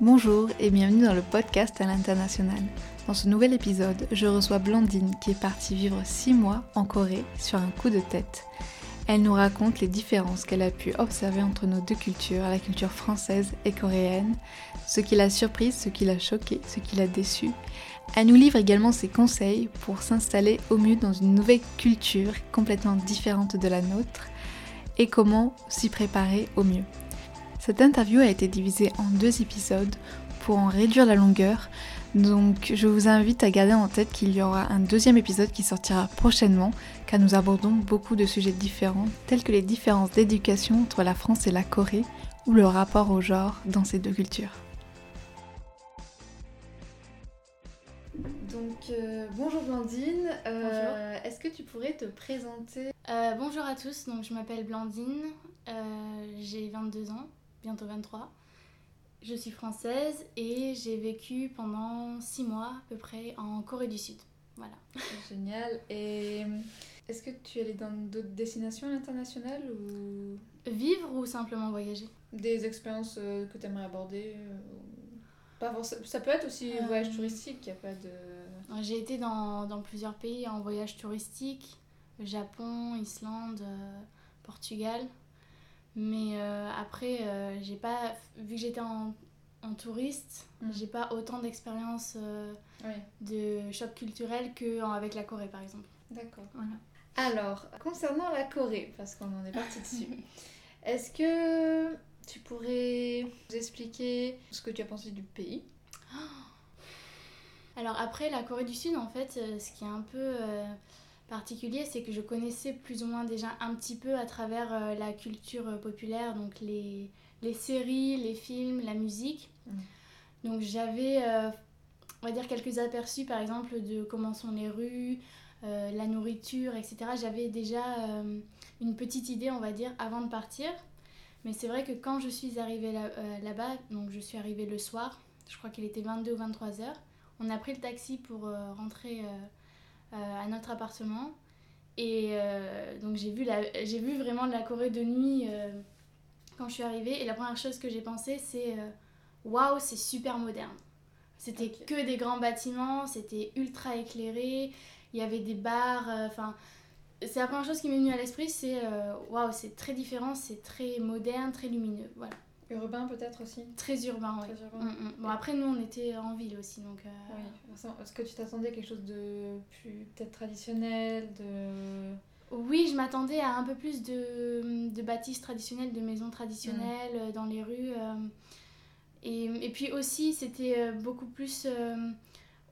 Bonjour et bienvenue dans le podcast à l'international. Dans ce nouvel épisode, je reçois Blandine qui est partie vivre 6 mois en Corée sur un coup de tête. Elle nous raconte les différences qu'elle a pu observer entre nos deux cultures, la culture française et coréenne, ce qui l'a surprise, ce qui l'a choqué, ce qui l'a déçu. Elle nous livre également ses conseils pour s'installer au mieux dans une nouvelle culture complètement différente de la nôtre et comment s'y préparer au mieux. Cette interview a été divisée en deux épisodes pour en réduire la longueur, donc je vous invite à garder en tête qu'il y aura un deuxième épisode qui sortira prochainement, car nous abordons beaucoup de sujets différents, tels que les différences d'éducation entre la France et la Corée, ou le rapport au genre dans ces deux cultures. Donc euh, bonjour Blandine, euh, est-ce que tu pourrais te présenter? Euh, bonjour à tous, donc je m'appelle Blandine, euh, j'ai 22 ans, bientôt 23. Je suis française et j'ai vécu pendant 6 mois à peu près en Corée du Sud. Voilà. Génial. Et est-ce que tu es allée dans d'autres destinations internationales ou? Vivre ou simplement voyager? Des expériences euh, que tu aimerais aborder euh, pas forcément- Ça peut être aussi Euh, voyage touristique, il a pas de... J'ai été dans, dans plusieurs pays en voyage touristique, Japon, Islande, euh, Portugal. Mais euh, après, euh, j'ai pas, vu que j'étais en, en touriste, Mm. j'ai pas autant d'expérience euh, Oui, de choc culturel qu'avec la Corée par exemple. d'accord. Voilà. Alors, concernant la Corée, parce qu'on en est parti dessus, est-ce que tu pourrais nous expliquer ce que tu as pensé du pays? Alors après, la Corée du Sud, en fait, ce qui est un peu euh, particulier, c'est que je connaissais plus ou moins déjà un petit peu à travers euh, la culture euh, populaire, donc les, les séries, les films, la musique. Mm. Donc j'avais, euh, on va dire, quelques aperçus, par exemple, de comment sont les rues, euh, la nourriture, etc. J'avais déjà euh, une petite idée, on va dire, avant de partir. Mais c'est vrai que quand je suis arrivée là- là-bas, donc je suis arrivée le soir, je crois qu'il était 22 ou 23 heures, on a pris le taxi pour rentrer à notre appartement. Et euh, donc j'ai vu, la- j'ai vu vraiment la Corée de nuit euh, quand je suis arrivée. Et la première chose que j'ai pensé, c'est euh, waouh, c'est super moderne. C'était que des grands bâtiments, c'était ultra éclairé, il y avait des bars. euh, Enfin, c'est la première chose qui m'est venue à l'esprit, c'est euh, waouh, c'est très différent, c'est très moderne, très lumineux. Voilà, Urbain peut-être aussi très urbain. Très urbain. Mm, mm. Bon, après, nous, on était en ville aussi, donc. euh, Oui. Est-ce que tu t'attendais à quelque chose de plus peut-être traditionnel, de... Oui, je m'attendais à un peu plus de, de bâtisses traditionnelles, de maisons traditionnelles euh, dans les rues. euh, et, et puis aussi, c'était euh, beaucoup plus euh,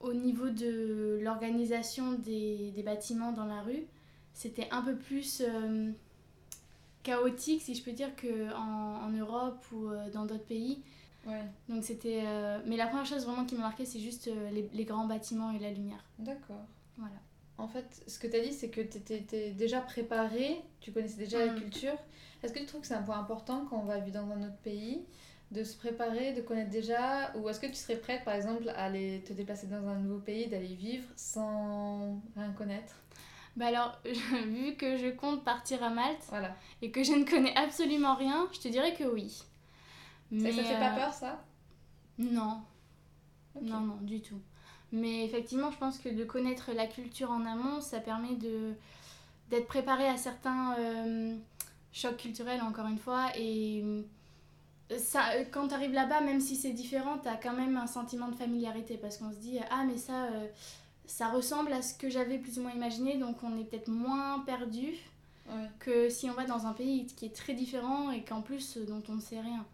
au niveau de l'organisation des, des bâtiments dans la rue. C'était un peu plus chaotique, si je peux dire, qu'en en Europe ou euh, dans d'autres pays. Ouais, Donc c'était... euh, Mais la première chose vraiment qui m'a marqué, c'est juste euh, les, les grands bâtiments et la lumière. d'accord. Voilà. En fait, ce que tu as dit, c'est que tu étais déjà préparé, tu connaissais déjà la Mm. culture. Est-ce que tu trouves que c'est un point important quand on va vivre dans un autre pays de se préparer, de connaître déjà Ou est-ce que tu serais prête, par exemple, à aller te déplacer dans un nouveau pays, d'aller vivre sans rien connaître? Bah alors, vu que je compte partir à Malte, Voilà. et que je ne connais absolument rien, je te dirais que oui. Ça- Mais, ça te fait pas euh, peur, ça? Non, non, non, du tout. Mais effectivement, je pense que de connaître la culture en amont, ça permet de d'être préparé à certains euh, chocs culturels, encore une fois. Et euh, ça, quand tu arrives là-bas, même si c'est différent, tu as quand même un sentiment de familiarité parce qu'on se dit Ah, mais ça, euh, ça ressemble à ce que j'avais plus ou moins imaginé, donc on est peut-être moins perdu Ouais. que si on va dans un pays qui est très différent et qu'en plus euh, dont on ne sait rien.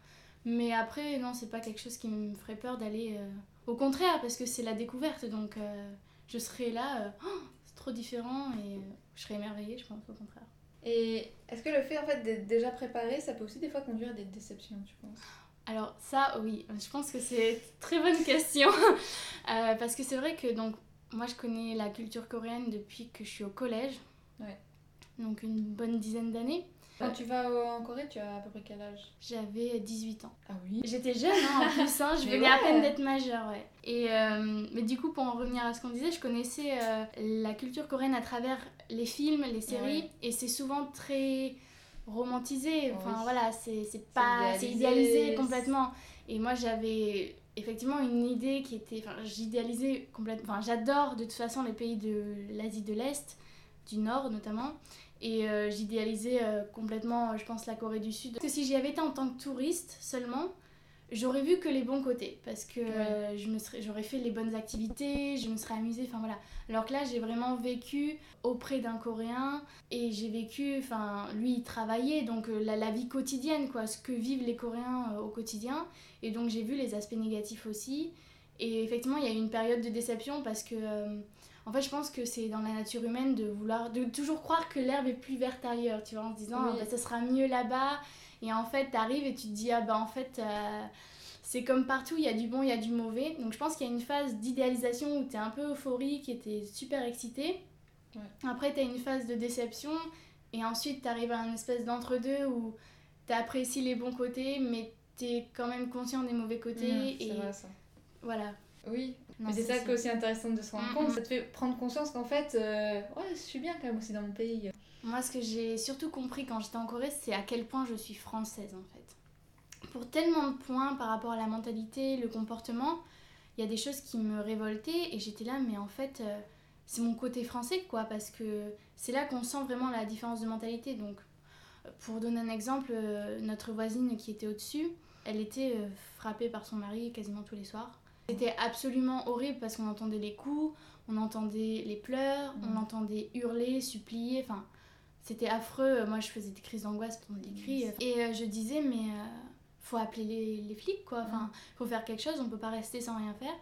Mais après, non, c'est pas quelque chose qui me ferait peur d'aller. euh, Au contraire, parce que c'est la découverte, donc euh, je serai là, euh, Oh, c'est trop différent et je serai émerveillée, je pense, au contraire. Et est-ce que le fait en fait d'être déjà préparé, ça peut aussi des fois conduire à des déceptions, tu penses? Alors ça, oui, je pense que c'est une très bonne question. Euh, parce que c'est vrai que donc, moi, je connais la culture coréenne depuis que je suis au collège. Ouais. Donc une bonne dizaine d'années. Quand tu vas en Corée, tu as à peu près quel âge? J'avais 18 ans. Ah oui? J'étais jeune hein, en plus, hein, je venais à peine d'être majeure, ouais. Et, euh, mais du coup, pour en revenir à ce qu'on disait, je connaissais euh, la culture coréenne à travers les films, les séries, Ouais. et c'est souvent très romantisé. Enfin Oui. voilà, c'est c'est pas, c'est idéalisé. idéalisé complètement. Et moi, j'avais effectivement une idée qui était. Enfin, j'idéalisais complètement. Enfin, j'adore de toute façon les pays de l'Asie de l'Est, du Nord notamment. Et euh, j'idéalisais euh, complètement, je pense, la Corée du Sud. Parce que si j'y avais été en tant que touriste seulement, j'aurais vu que les bons côtés. Parce que euh, je me serais, j'aurais fait les bonnes activités, je me serais amusée, enfin voilà. Alors que là, j'ai vraiment vécu auprès d'un Coréen et j'ai vécu, enfin, lui, il travaillait, donc la, la, vie quotidienne, quoi, ce que vivent les Coréens au quotidien. Et donc j'ai vu les aspects négatifs aussi. Et effectivement, il y a eu une période de déception parce que en fait, je pense que c'est dans la nature humaine de vouloir, de toujours croire que l'herbe est plus verte ailleurs, tu vois, en se disant, ah, bah, ça sera mieux là-bas. Et en fait, t'arrives et tu te dis, ah bah en fait, euh, c'est comme partout, il y a du bon, il y a du mauvais. Donc je pense qu'il y a une phase d'idéalisation où t'es un peu euphorique et t'es super excité. Ouais. Après, t'as une phase de déception. Et ensuite, t'arrives à une espèce d'entre-deux où t'apprécies les bons côtés, mais t'es quand même conscient des mauvais côtés. Mmh, et vrai, ça. Voilà. Oui, mais c'est ça qui est aussi intéressant de se rendre compte. Ça te fait prendre conscience qu'en fait, euh, ouais, je suis bien quand même aussi dans mon pays. Moi, ce que j'ai surtout compris quand j'étais en Corée, c'est à quel point je suis française en fait. Pour tellement de points par rapport à la mentalité, le comportement, il y a des choses qui me révoltaient et j'étais là, mais en fait, euh, c'est mon côté français quoi, parce que c'est là qu'on sent vraiment la différence de mentalité. Donc, pour donner un exemple, euh, notre voisine qui était au-dessus, elle était frappée par son mari quasiment tous les soirs. C'était absolument horrible parce qu'on entendait les coups, on entendait les pleurs, on mm. entendait hurler, supplier, enfin c'était affreux. Moi je faisais des crises d'angoisse pendant des cris et euh, je disais mais euh, faut appeler les, les, flics quoi, enfin mm. faut faire quelque chose, on peut pas rester sans rien faire.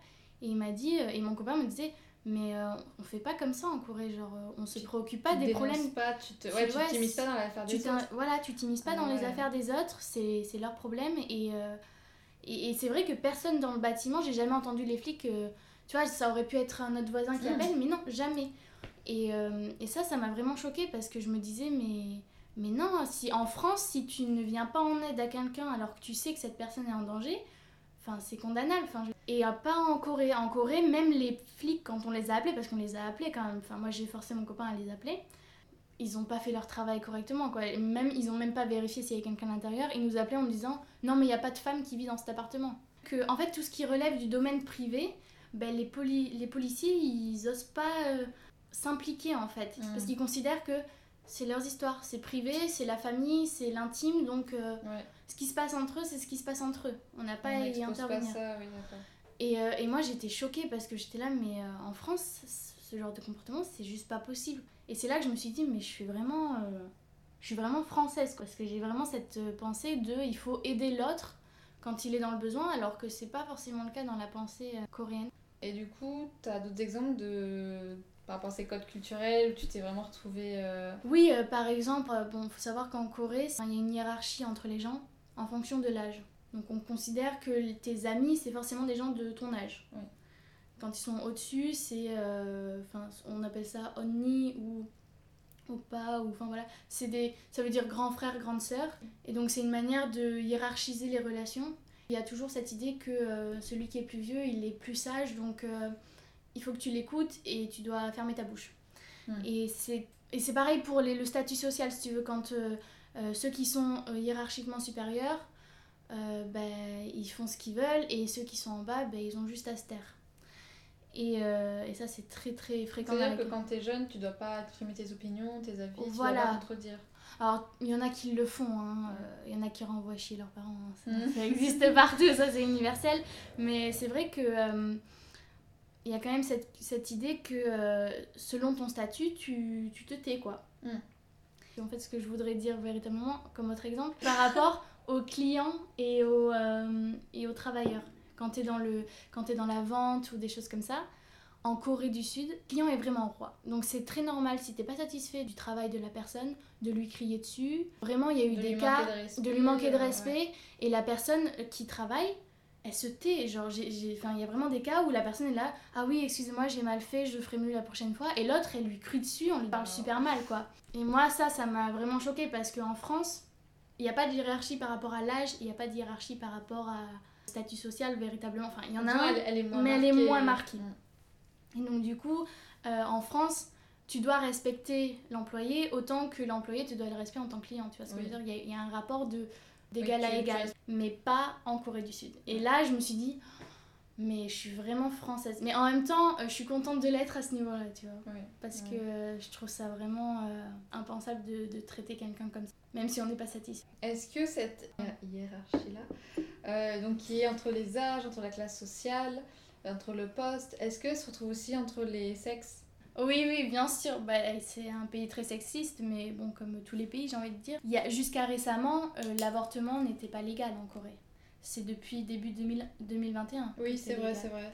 Et il m'a dit euh, et mon copain me disait mais on fait pas comme ça en Corée genre on se préoccupe pas des problèmes pas tu te ouais, tu t'immisces pas dans l'affaire des autres voilà tu t'immisces pas dans les affaires des autres c'est leur problème et et, c'est vrai que personne dans le bâtiment, j'ai jamais entendu les flics. Euh, tu vois, ça aurait pu être un autre voisin qui hmm. appelle, mais non, jamais. Et, euh, et ça, ça m'a vraiment choquée parce que je me disais, mais, mais non, si en France, si tu ne viens pas en aide à quelqu'un alors que tu sais que cette personne est en danger, enfin, c'est condamnable. Enfin, Et pas en Corée. En Corée, même les flics, quand on les a appelés, parce qu'on les a appelés quand même, enfin, moi j'ai forcé mon copain à les appeler, ils ont pas fait leur travail correctement quoi. Même ils ont même pas vérifié s'il y avait quelqu'un à l'intérieur. Ils nous appelaient en nous disant non mais il y a pas de femme qui vit dans cet appartement. Que en fait tout ce qui relève du domaine privé, ben, les, les policiers ils osent pas euh, s'impliquer en fait parce mm. qu'ils considèrent que c'est leurs histoires, c'est privé, c'est la famille, c'est l'intime donc euh, ce qui se passe entre eux c'est ce qui se passe entre eux. On n'a pas à y intervenir. et, euh, et, moi j'étais choquée parce que j'étais là mais en France ce genre de comportement c'est juste pas possible. Et c'est là que je me suis dit, mais je suis vraiment, euh, je suis vraiment française, quoi, parce que j'ai vraiment cette euh, pensée de il faut aider l'autre quand il est dans le besoin, alors que c'est pas forcément le cas dans la pensée euh, coréenne. Et du coup, tu as d'autres exemples de par rapport à ces codes culturels tu t'es vraiment retrouvée Oui, par exemple, bon, faut savoir qu'en Corée, il y a une hiérarchie entre les gens en fonction de l'âge. Donc on considère que tes amis, c'est forcément des gens de ton âge. Oui. Quand ils sont au-dessus, c'est. Euh, enfin, on appelle ça onni ou pas ou enfin voilà. C'est des ça veut dire grand frère grande sœur. Et donc c'est une manière de hiérarchiser les relations. Il y a toujours cette idée que euh, celui qui est plus vieux il est plus sage. Donc euh, il faut que tu l'écoutes et tu dois fermer ta bouche. Hmm. et c'est et c'est pareil pour les, le statut social si tu veux. Quand ceux qui sont hiérarchiquement supérieurs ben, ils font ce qu'ils veulent. Et ceux qui sont en bas ben, ils ont juste à se taire et, euh, et, ça, c'est très très fréquent. C'est-à-dire que quand tu es jeune, tu dois pas exprimer tes opinions, tes avis, voilà. tu dois contredire. Alors, il y en a qui le font, hein. Euh, il y en a qui renvoient chez leurs parents, hein. mm. ça, existe partout, ça c'est universel. Mais c'est vrai que euh, il y a quand même cette, cette idée que selon ton statut, tu, tu te tais, quoi. Mm. En fait, ce que je voudrais dire véritablement, comme autre exemple, par rapport aux clients et aux, et aux travailleurs quand tu es, dans le, quand es dans la vente ou des choses comme ça, en Corée du Sud, le client est vraiment roi. Donc c'est très normal si t'es pas satisfait du travail de la personne, de lui crier dessus. Vraiment, il y a eu des cas de, lui manquer de respect et la personne qui travaille, elle se tait. Genre, il y a vraiment des cas où la personne est là, ah oui, excusez-moi, j'ai mal fait, je ferai mieux la prochaine fois. Et l'autre, elle lui crie dessus, on lui parle super mal, quoi. Et moi, ça, ça m'a vraiment choqué parce qu'en France, il n'y a pas de hiérarchie par rapport à l'âge, il n'y a pas de hiérarchie par rapport à statut social véritablement. Enfin, il y en a un, elle, est moins mais elle est moins marquée. Et donc, du coup, euh, en France, tu dois respecter l'employé autant que l'employé te doit le respect en tant que client. Tu vois ce que je veux dire? Il y, a, un rapport de d'égal à égal, mais pas en Corée du Sud. Et là, je me suis dit, Mais je suis vraiment française. Mais en même temps, euh, je suis contente de l'être à ce niveau-là, tu vois. Parce que euh, je trouve ça vraiment euh, impensable de, de traiter quelqu'un comme ça. Même si on n'est pas satisfait. Est-ce que cette hiérarchie-là, euh, donc qui est entre les âges, entre la classe sociale, entre le poste, est-ce que se retrouve aussi entre les sexes? Oui, oui, bien sûr. Bah, c'est un pays très sexiste, mais bon, comme tous les pays, j'ai envie de dire. Il y a, jusqu'à récemment, euh, l'avortement n'était pas légal en Corée. C'est depuis début 2000 2021. que Oui, c'est vrai, légal. c'est vrai.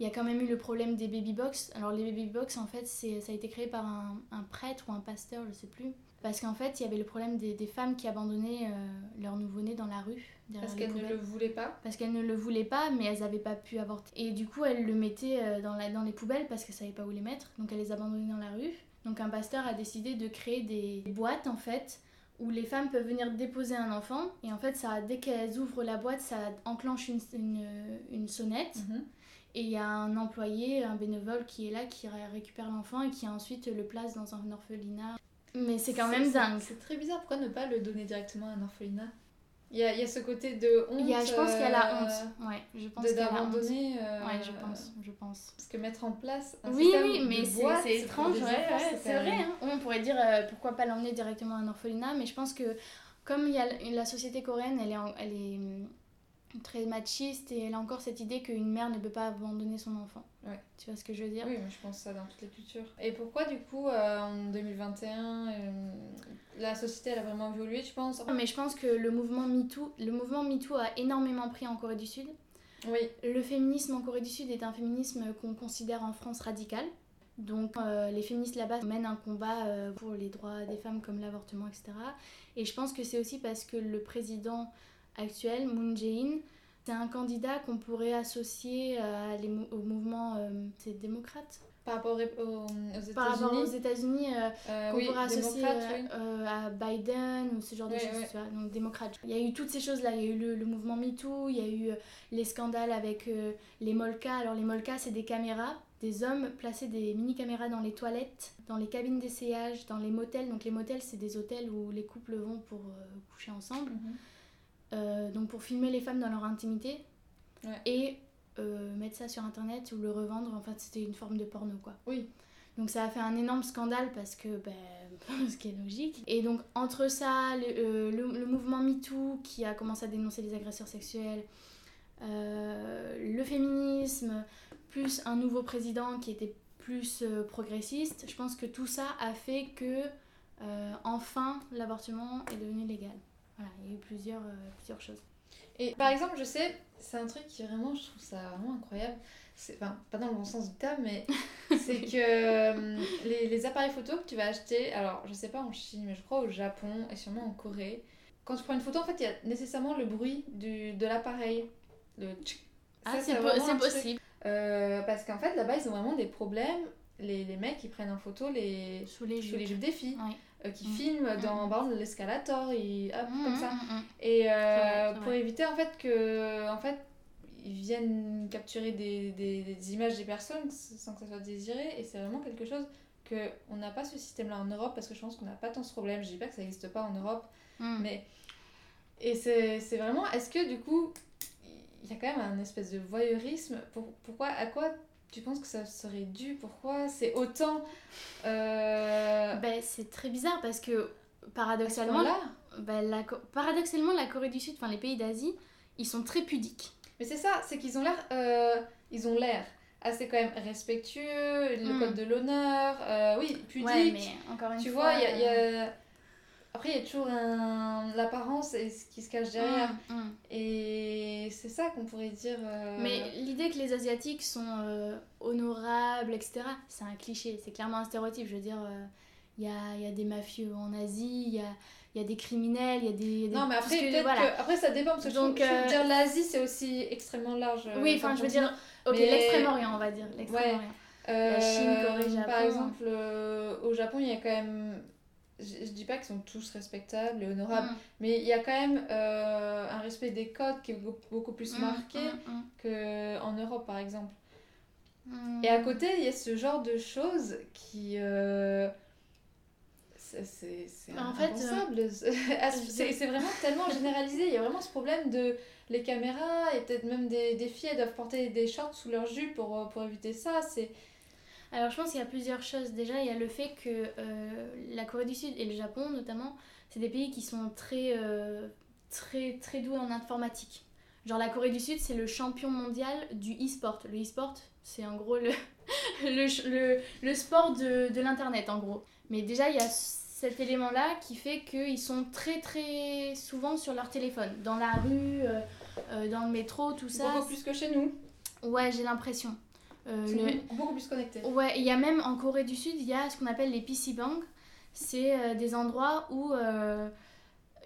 Il y a quand même eu le problème des baby box. Alors les baby box, en fait, c'est, ça a été créé par un, un prêtre ou un pasteur, je sais plus. Parce qu'en fait, il y avait le problème des, des femmes qui abandonnaient euh, leur nouveau-né dans la rue. Parce les qu'elle ne le voulait pas. Parce qu'elles ne le voulaient pas, mais elles n'avaient pas pu avorter. Et du coup, elles le mettaient euh, dans, la, dans les poubelles parce qu'elles ne savaient pas où les mettre. Donc elles les abandonnaient dans la rue. Donc un pasteur a décidé de créer des boîtes, en fait, où les femmes peuvent venir déposer un enfant. Et en fait, ça, dès qu'elles ouvrent la boîte, ça enclenche une, une, une sonnette. Mhm. Et il y a un employé, un bénévole qui est là, qui ré- récupère l'enfant et qui ensuite le place dans un orphelinat. Mais c'est quand même dingue. C'est très bizarre, pourquoi ne pas le donner directement à un orphelinat? Il y, y a ce côté de honte. Il y a, je pense qu'il y a la euh, honte. Ouais, je pense d'abandonner. euh, Ouais, je pense, je pense. Parce que mettre en place un Oui, système oui, de mais c'est étrange, ouais, ouais, c'est vrai. hein. On pourrait dire euh, pourquoi pas l'emmener directement à un orphelinat, mais je pense que comme il y a la société coréenne, elle est, en- elle est hum, très machiste et elle a encore cette idée qu'une mère ne peut pas abandonner son enfant. Ouais. Tu vois ce que je veux dire Oui, mais je pense ça dans toutes les cultures. Et pourquoi, du coup, euh, en 2021, euh, la société, elle a vraiment évolué, tu penses Mais je pense que le mouvement MeToo, le mouvement MeToo a énormément pris en Corée du Sud. Oui. Le féminisme en Corée du Sud est un féminisme qu'on considère en France radical. Donc euh, les féministes là-bas mènent un combat euh, pour les droits des femmes comme l'avortement, etc. Et je pense que c'est aussi parce que le président actuel, Moon Jae-in, c'est un candidat qu'on pourrait associer à les au mouvement euh, c'est démocrate? Par rapport aux, aux par rapport aux États-Unis. États-unis euh, euh, qu'on oui, pourrait associer euh, oui. euh, à Biden ou ce genre de choses, ouais. tu vois, donc démocrate. Il y a eu toutes ces choses-là, il y a eu le, le mouvement MeToo, il y a eu euh, les scandales avec euh, les molkas. Alors les molkas, c'est des caméras, des hommes plaçaient des mini-caméras dans les toilettes, dans les cabines d'essayage, dans les motels. Donc les motels, c'est des hôtels où les couples vont pour euh, coucher ensemble. Mhm. Euh, donc pour filmer les femmes dans leur intimité Ouais. et euh, mettre ça sur internet ou le revendre. En fait, c'était une forme de porno, quoi. Oui. Donc ça a fait un énorme scandale parce que, ben, ce qui est logique. Et donc entre ça, le, euh, le- le mouvement MeToo qui a commencé à dénoncer les agresseurs sexuels, euh, le féminisme, plus un nouveau président qui était plus euh, progressiste, je pense que tout ça a fait que enfin l'avortement est devenu légal. Voilà, il y a eu plusieurs, euh, plusieurs choses. Et par exemple, je sais, c'est un truc qui vraiment, je trouve ça vraiment incroyable. C'est, enfin, pas dans le bon sens du terme, mais c'est que euh, les, les appareils photo que tu vas acheter, alors je sais pas en Chine, mais je crois au Japon et sûrement en Corée, quand tu prends une photo, en fait, il y a nécessairement le bruit du, de l'appareil. Le tchic. Ah, c'est po- c'est possible. Euh, parce qu'en fait, là-bas, ils ont vraiment des problèmes. Les, les mecs, ils prennent en photo les, Sous les sous jupes. les jupes des filles. Euh, qui Mm. filment dans, Mm. par exemple, l'escalator, et hop, Mmh, comme ça. mmh, mmh. Et euh, vrai, pour vrai. éviter en fait que en fait ils viennent capturer des, des, des images des personnes sans que ça soit désiré et c'est vraiment quelque chose que on n'a pas ce système là en Europe parce que je pense qu'on n'a pas tant ce problème je dis pas que ça n'existe pas en Europe Mmh. mais et c'est c'est vraiment est-ce que du coup il y a quand même un espèce de voyeurisme pour, pourquoi à quoi tu penses que ça serait dû? Pourquoi? C'est autant euh, Ben, c'est très bizarre parce que paradoxalement, ben, la, paradoxalement, la Corée du Sud, enfin les pays d'Asie, ils sont très pudiques. Mais c'est ça, c'est qu'ils ont l'air, euh, ils ont l'air assez quand même respectueux, le Mm. code de l'honneur, euh, oui, pudique. Ouais, mais encore une tu fois. vois, il y a, y euh, a- après il y a toujours un... l'apparence et ce qui se cache derrière. mm, mm. Et c'est ça qu'on pourrait dire. euh, Mais l'idée que les Asiatiques sont euh, honorables, etc., c'est un cliché, c'est clairement un stéréotype. Je veux dire, euh, il y, a, y a des mafieux en Asie, il y a, y a des criminels, il y a des. il y a des- Non, mais après, que- voilà. que- après ça dépend parce que Donc, je euh, dire l'Asie c'est aussi extrêmement large. euh, Oui, enfin, je veux dire, ok, Mais- l'extrême-orient, on va dire. L'extrême-orient. Euh, Chine, Corée, Japon. Par exemple, euh, au Japon, il y a quand même. Je, je dis pas qu'ils sont tous respectables et honorables, Mm. mais il y a quand même euh, un respect des codes qui est beaucoup, plus Mm, marqué mm, mm. qu'en Europe, par exemple. Et à côté, il y a ce genre de choses qui. euh, c'est En fait, impensable. c'est vraiment tellement généralisé. Il y a vraiment ce problème de les caméras et peut-être même des, des filles elles doivent porter des shorts sous leur jupe pour, pour éviter ça. C'est alors je pense qu'il y a plusieurs choses. Déjà, il y a le fait que euh, la Corée du Sud et le Japon notamment, c'est des pays qui sont très, euh, très, très doués en informatique. Genre la Corée du Sud, c'est le champion mondial du e-sport. Le e-sport, c'est en gros le, le, le, sport de, de l'Internet en gros. Mais déjà, il y a cet élément-là qui fait qu'ils sont très très souvent sur leur téléphone, dans la rue, euh, dans le métro, tout ça. Beaucoup plus que chez nous. Ouais, j'ai l'impression. Euh, beaucoup plus connecté. Ouais, il y a même en Corée du Sud, il y a ce qu'on appelle les PC banks. C'est euh, des endroits où euh,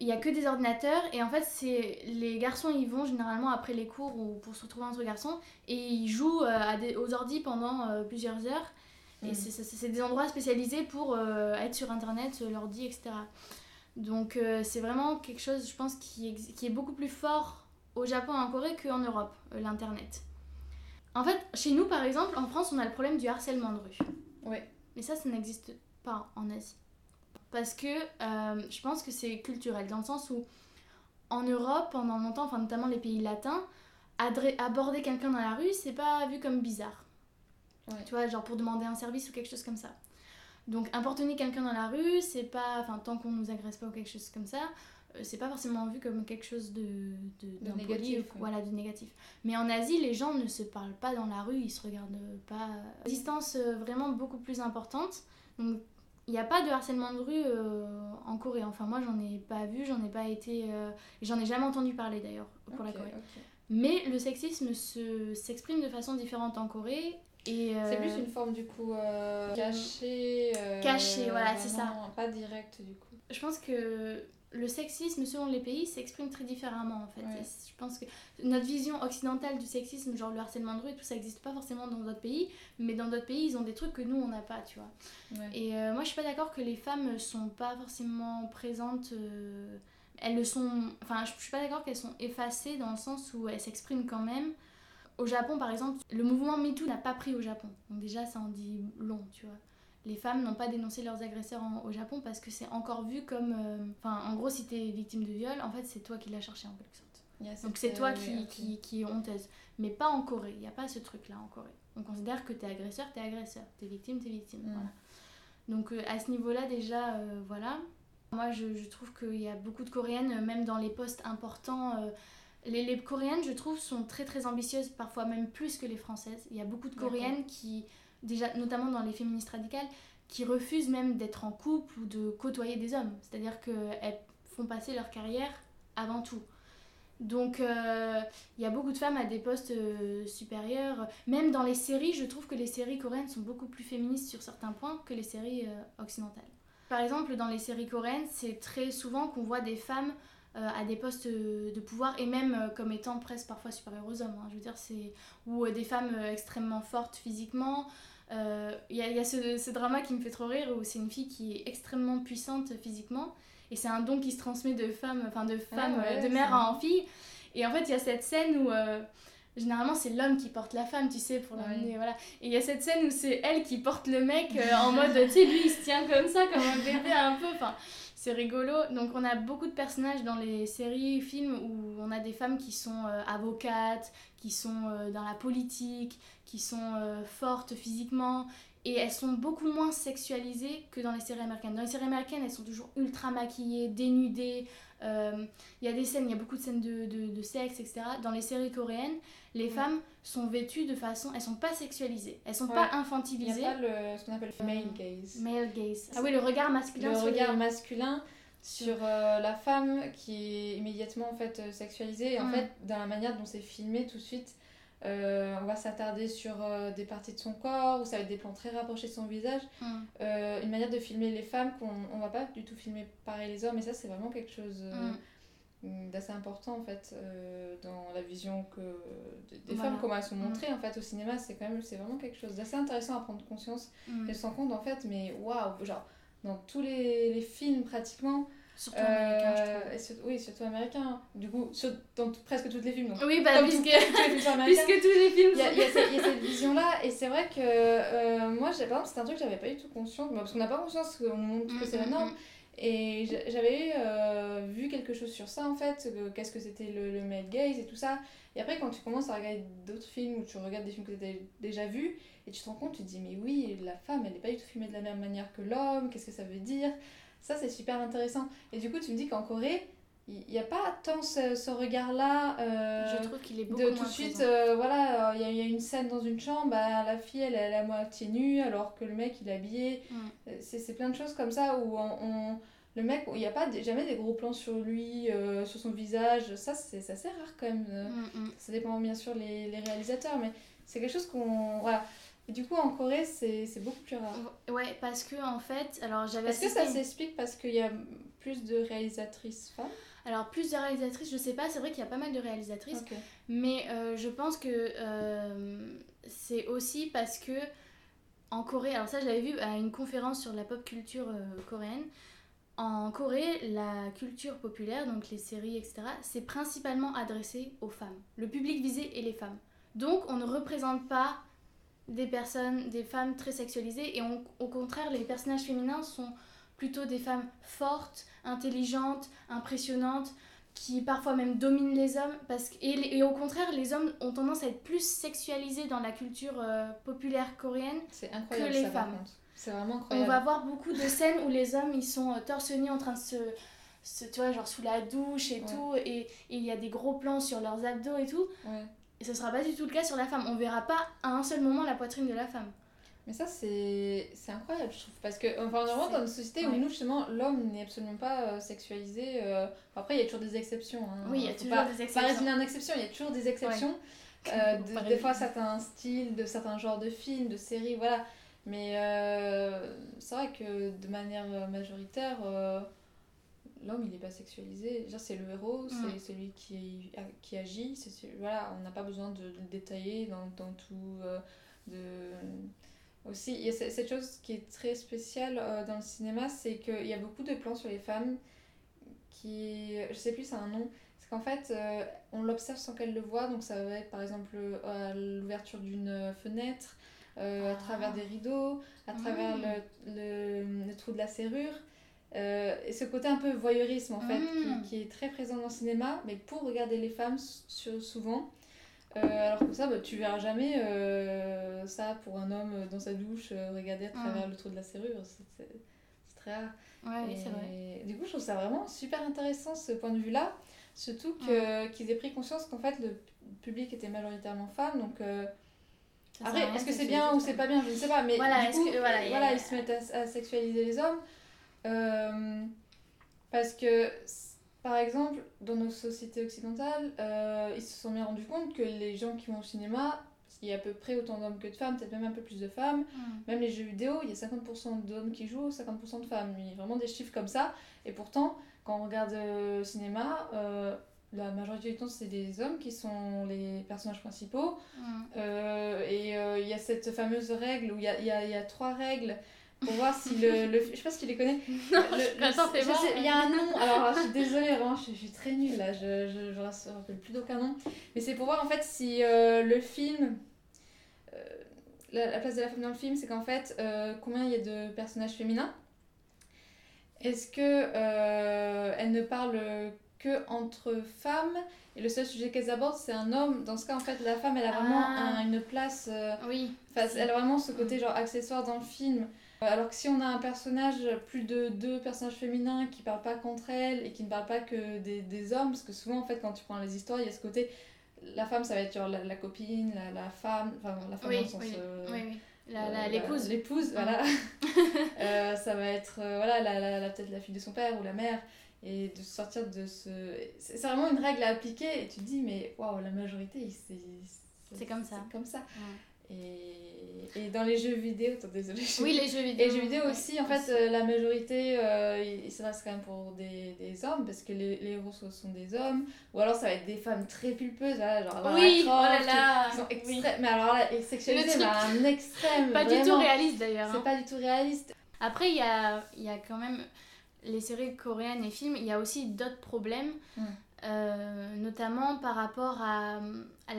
il n'y a que des ordinateurs et en fait, c'est les garçons ils vont généralement après les cours ou pour se retrouver entre garçons et ils jouent à des, aux ordi pendant plusieurs heures. Et mm. c'est des endroits spécialisés pour être sur internet, l'ordi, etc. Donc c'est vraiment quelque chose, je pense, qui, qui est beaucoup plus fort au Japon et en Corée qu'en Europe, l'internet. En fait, chez nous, par exemple, en France, on a le problème du harcèlement de rue. Ouais. Mais ça, ça n'existe pas en Asie. Parce que euh, je pense que c'est culturel, dans le sens où en Europe, pendant longtemps, enfin notamment les pays latins, aborder quelqu'un dans la rue, c'est pas vu comme bizarre. Ouais. Tu vois, genre pour demander un service ou quelque chose comme ça. Donc importuner quelqu'un dans la rue, c'est pas, enfin tant qu'on nous agresse pas ou quelque chose comme ça, c'est pas forcément vu comme quelque chose de, de, négatif. Voilà, de négatif. Mais en Asie, les gens ne se parlent pas dans la rue, ils se regardent pas. Distance euh, vraiment beaucoup plus importante. Donc il n'y a pas de harcèlement de rue euh, en Corée. Enfin, moi, j'en ai pas vu, j'en ai pas été. j'en ai jamais entendu parler d'ailleurs pour la Corée. Mais le sexisme s'exprime de façon différente en Corée. Et C'est plus une forme du coup cachée. cachée, voilà, c'est ça. Pas direct du coup. Je pense que le sexisme selon les pays s'exprime très différemment en fait. Je pense que notre vision occidentale du sexisme, genre le harcèlement de rue, tout ça n'existe pas forcément dans d'autres pays, mais dans d'autres pays ils ont des trucs que nous on n'a pas, tu vois. Et euh, moi je suis pas d'accord que les femmes sont pas forcément présentes. Euh, elles le sont. Enfin, je suis pas d'accord qu'elles sont effacées dans le sens où elles s'expriment quand même. Au Japon par exemple, le mouvement MeToo n'a pas pris au Japon. Donc déjà ça en dit long, tu vois les femmes n'ont pas dénoncé leurs agresseurs au Japon parce que c'est encore vu comme. Euh, enfin, en gros, si tu es victime de viol, en fait, c'est toi qui l'as cherché en quelque sorte. Donc c'est toi qui, qui, qui, est honteuse. Mais pas en Corée. Il n'y a pas ce truc-là en Corée. On considère que tu es agresseur, tu es agresseur. Tu es victime, tu es victime. Mm. Voilà. Donc euh, à ce niveau-là, déjà, euh, voilà. Moi, je, je trouve qu'il y a beaucoup de Coréennes, même dans les postes importants. Les, les, Coréennes, je trouve, sont très très ambitieuses, parfois même plus que les Françaises. Il y a beaucoup de Coréennes qui déjà notamment dans les féministes radicales, qui refusent même d'être en couple ou de côtoyer des hommes. C'est-à-dire qu'elles font passer leur carrière avant tout. Donc euh, il y a beaucoup de femmes à des postes euh, supérieurs. Même dans les séries, je trouve que les séries coréennes sont beaucoup plus féministes sur certains points que les séries euh, occidentales. Par exemple, dans les séries coréennes, c'est très souvent qu'on voit des femmes à des postes de pouvoir et même comme étant presque parfois supérieures aux hommes. Hein. Je veux dire, c'est ou des femmes extrêmement fortes physiquement, il euh, y a, y a ce, ce, drama qui me fait trop rire où c'est une fille qui est extrêmement puissante physiquement et c'est un don qui se transmet de femme, enfin de ah femme, euh, de mère en fille. Et en fait, il y a cette scène où euh, généralement c'est l'homme qui porte la femme, tu sais, pour l'amener, voilà. Et il y a cette scène où c'est elle qui porte le mec en mode, tu sais, lui il se tient comme ça, comme un bébé un peu, enfin c'est rigolo. Donc on a beaucoup de personnages dans les séries, films où on a des femmes qui sont euh, avocates, qui sont euh, dans la politique, qui sont euh, fortes physiquement. Et elles sont beaucoup moins sexualisées que dans les séries américaines. Dans les séries américaines, elles sont toujours ultra maquillées, dénudées, il y a des scènes, il y a beaucoup de scènes de, de, sexe, etc. Dans les séries coréennes, les femmes sont vêtues de façon. Elles sont pas sexualisées, elles sont pas infantilisées. Il n'y a pas le, ce qu'on appelle male gaze. Male gaze. Ah oui, le regard masculin. Le regard masculin sur euh, la femme qui est immédiatement en fait euh, sexualisée. Et en fait, dans la manière dont c'est filmé tout de suite, euh, on va s'attarder sur des parties de son corps ou ça va être des plans très rapprochés de son visage. Mm. une manière de filmer les femmes qu'on on va pas du tout filmer pareil les hommes. Et ça, c'est vraiment quelque chose mm. d'assez important en fait dans la vision que des femmes, comment elles sont montrées en fait au cinéma. C'est quand même c'est vraiment quelque chose d'assez intéressant à prendre conscience et se rendre compte en fait, mais waouh, genre dans tous les, les films pratiquement Surtout américain, je Euh, trouve. et oui, surtout américain. Du coup, sur- dans presque tous les films. Donc, Oui, bah, comme puisque, tout- tous les films sont américains. puisque tous les films Il y, a, y a cette, vision-là, et c'est vrai que euh, moi, j'ai- par exemple, c'est un truc que j'avais pas du tout conscience, parce qu'on n'a pas conscience qu'on montre que c'est la Mm, mm, norme. Et j'a- j'avais euh, vu quelque chose sur ça en fait, que- qu'est-ce que c'était le, le male gaze et tout ça. Et après, quand tu commences à regarder d'autres films ou tu regardes des films que tu as déjà vus, et tu te rends compte, tu te dis, mais oui, la femme, elle n'est pas du tout filmée de la même manière que l'homme, qu'est-ce que ça veut dire? Ça, c'est super intéressant. Et du coup, tu me dis qu'en Corée, il n'y a pas tant ce, ce regard-là. euh, Je trouve qu'il est beaucoup de tout de suite, euh, voilà, il y, a- il y a une scène dans une chambre, bah, la fille elle, elle est à moitié nue alors que le mec il est habillé. Mm. Euh, C'est c'est plein de choses comme ça où on, on- le mec, il n'y a pas jamais des gros plans sur lui, euh, sur son visage. Ça, c'est c'est assez rare quand même. euh. Mm, mm. Ça dépend bien sûr les, les réalisateurs, mais c'est quelque chose qu'on. Voilà. Et du coup, en Corée, c'est c'est beaucoup plus rare. Ouais, parce que en fait, alors j'avais Est-ce que ça s'explique parce qu'il y a plus de réalisatrices femmes? Alors plus de réalisatrices, je sais pas, c'est vrai qu'il y a pas mal de réalisatrices, mais euh, je pense que euh, c'est aussi parce que en Corée, alors ça je l'avais vu à une conférence sur la pop culture euh, coréenne, en Corée, la culture populaire, donc les séries, etc., c'est principalement adressé aux femmes. Le public visé est les femmes. Donc on ne représente pas des personnes, des femmes très sexualisées, et on- au contraire, les personnages féminins sont plutôt des femmes fortes, intelligentes, impressionnantes, qui parfois même dominent les hommes. Parce que, et, et au contraire, les hommes ont tendance à être plus sexualisés dans la culture euh, populaire coréenne. Que les ça, femmes. C'est vraiment On incroyable. va voir beaucoup de scènes où les hommes, ils sont euh, torse nu en train de se... se- tu vois, genre sous la douche et Ouais. tout, et et il y a des gros plans sur leurs abdos et tout. Ouais. Et ce sera pas du tout le cas sur la femme. On verra pas à un seul moment la poitrine de la femme. Mais ça, c'est incroyable, je trouve. Parce que, enfin, on dans une société où ouais. nous, justement, l'homme n'est absolument pas euh, sexualisé. euh. Enfin, après, il y a toujours des exceptions. hein. Oui, il y a toujours pas, des Pas exceptions. résumer en exception, il y a toujours des exceptions. Euh, de- pas des fois, certains styles, de certains genres de films, de séries, voilà. Mais euh, c'est vrai que de manière euh, majoritaire, euh, l'homme, il n'est pas sexualisé. C'est le héros, Mm. c'est celui qui, qui agit. c'est celui- voilà, on n'a pas besoin de, le détailler dans, dans tout. euh, de... Aussi, il y a ce- cette chose qui est très spéciale euh, dans le cinéma, c'est qu'il y a beaucoup de plans sur les femmes qui. Je sais plus, c'est un nom. C'est qu'en fait, euh, on l'observe sans qu'elle le voie. Donc, ça va être par exemple à l'ouverture d'une fenêtre, à Ah. travers des rideaux, à travers le, le, le trou de la serrure. Euh, et ce côté un peu voyeurisme en fait, Mm. qui, qui est très présent dans le cinéma, mais pour regarder les femmes souvent. Euh, alors que ça, bah, tu verras jamais euh, ça pour un homme dans sa douche, regarder à travers le trou de la serrure. C'est- très rare. Ouais, oui, Et c'est vrai. Du coup, je trouve ça vraiment super intéressant ce point de vue-là. Surtout que- qu'ils aient pris conscience qu'en fait le public était majoritairement femme. Donc, après, est-ce que c'est bien ou c'est pas bien? Je ne sais pas. Mais Voilà, du coup, que- voilà, a- ils se mettent à, à sexualiser les hommes. Euh, parce que, par exemple, dans nos sociétés occidentales, euh, ils se sont bien rendus compte que les gens qui vont au cinéma, il y a à peu près autant d'hommes que de femmes, peut-être même un peu plus de femmes. Mm. Même les jeux vidéo, il y a 50% d'hommes qui jouent, 50% de femmes. Il y a vraiment des chiffres comme ça. Et pourtant, quand on regarde le cinéma, euh, la majorité du temps, c'est des hommes qui sont les personnages principaux. Mm. Euh, et euh, il y a cette fameuse règle où il y a, y a- y a trois règles pour voir si le, le- Je sais pas si tu les connais. Non, Le- attends, je voir. sais- Il y a un nom, alors je suis désolée, vraiment, je, je suis très nulle là, je je, je me rappelle plus d'aucun nom. Mais c'est pour voir en fait si euh, le film. euh, la, la place de la femme dans le film, c'est qu'en fait, euh, combien il y a de personnages féminins Est-ce que euh, elle ne parle que entre femmes et le seul sujet qu'elles abordent c'est un homme Dans ce cas, en fait, la femme, elle a vraiment Ah. un- une place. euh, Oui. Elle a vraiment ce côté genre accessoire dans le film. Euh, Alors que si on a un personnage, plus de deux personnages féminins qui parlent pas qu'entre elles et qui ne parlent pas que des, des hommes, parce que souvent en fait quand tu prends les histoires, il y a ce côté, la femme ça va être genre la, la copine, la, la femme, enfin la femme dans Oui, le sens... oui, euh, oui, euh, L'épouse. L'épouse, voilà. Euh, ça va être euh, voilà, la, la, peut-être la fille de son père ou la mère. Et de sortir de ce. C'est vraiment une règle à appliquer et tu te dis, mais waouh, la majorité, c'est. C'est comme ça. C'est comme ça. Ouais. Et, et dans les jeux vidéo, attends, désolée. je- Oui, les jeux vidéo. Et les jeux vidéo ouais. aussi, en fait, euh, la majorité, euh, il il s'adresse quand même pour des, des hommes, parce que les, les héros sont des hommes, ou alors ça va être des femmes très pulpeuses, genre Lara Oui, oh Croft, là là. qui sont oui. extrêmes, mais alors là, sexualisées, un extrême, Pas du tout réaliste d'ailleurs. C'est hein. pas du tout réaliste. Après, il y a, y a quand même les séries coréennes et films, il y a aussi d'autres problèmes, Mm. euh, notamment par rapport à, à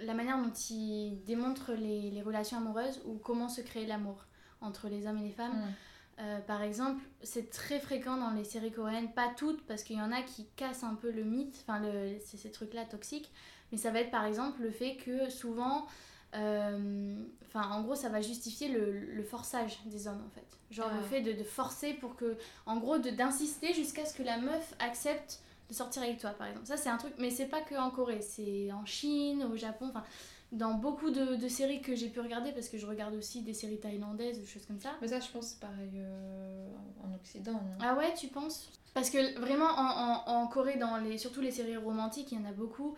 la manière dont ils démontrent les, les relations amoureuses ou comment se crée l'amour entre les hommes et les femmes. Mm. Euh, par exemple, c'est très fréquent dans les séries coréennes, pas toutes, parce qu'il y en a qui cassent un peu le mythe, enfin c'est ces trucs-là toxiques, mais ça va être par exemple le fait que souvent, euh, enfin en gros, ça va justifier le, le forçage des hommes en fait. Genre le Ah. fait de, de forcer pour que, en gros, d'insister jusqu'à ce que la meuf accepte de sortir avec toi par exemple. Ça c'est un truc, mais c'est pas que en Corée, c'est en Chine, au Japon, enfin dans beaucoup de, de séries que j'ai pu regarder, parce que je regarde aussi des séries thaïlandaises, des choses comme ça. Mais ça, je pense, c'est pareil euh, en Occident. non? Ah ouais, tu penses? Parce que vraiment, en, en, en Corée, dans les, surtout les séries romantiques, il y en a beaucoup.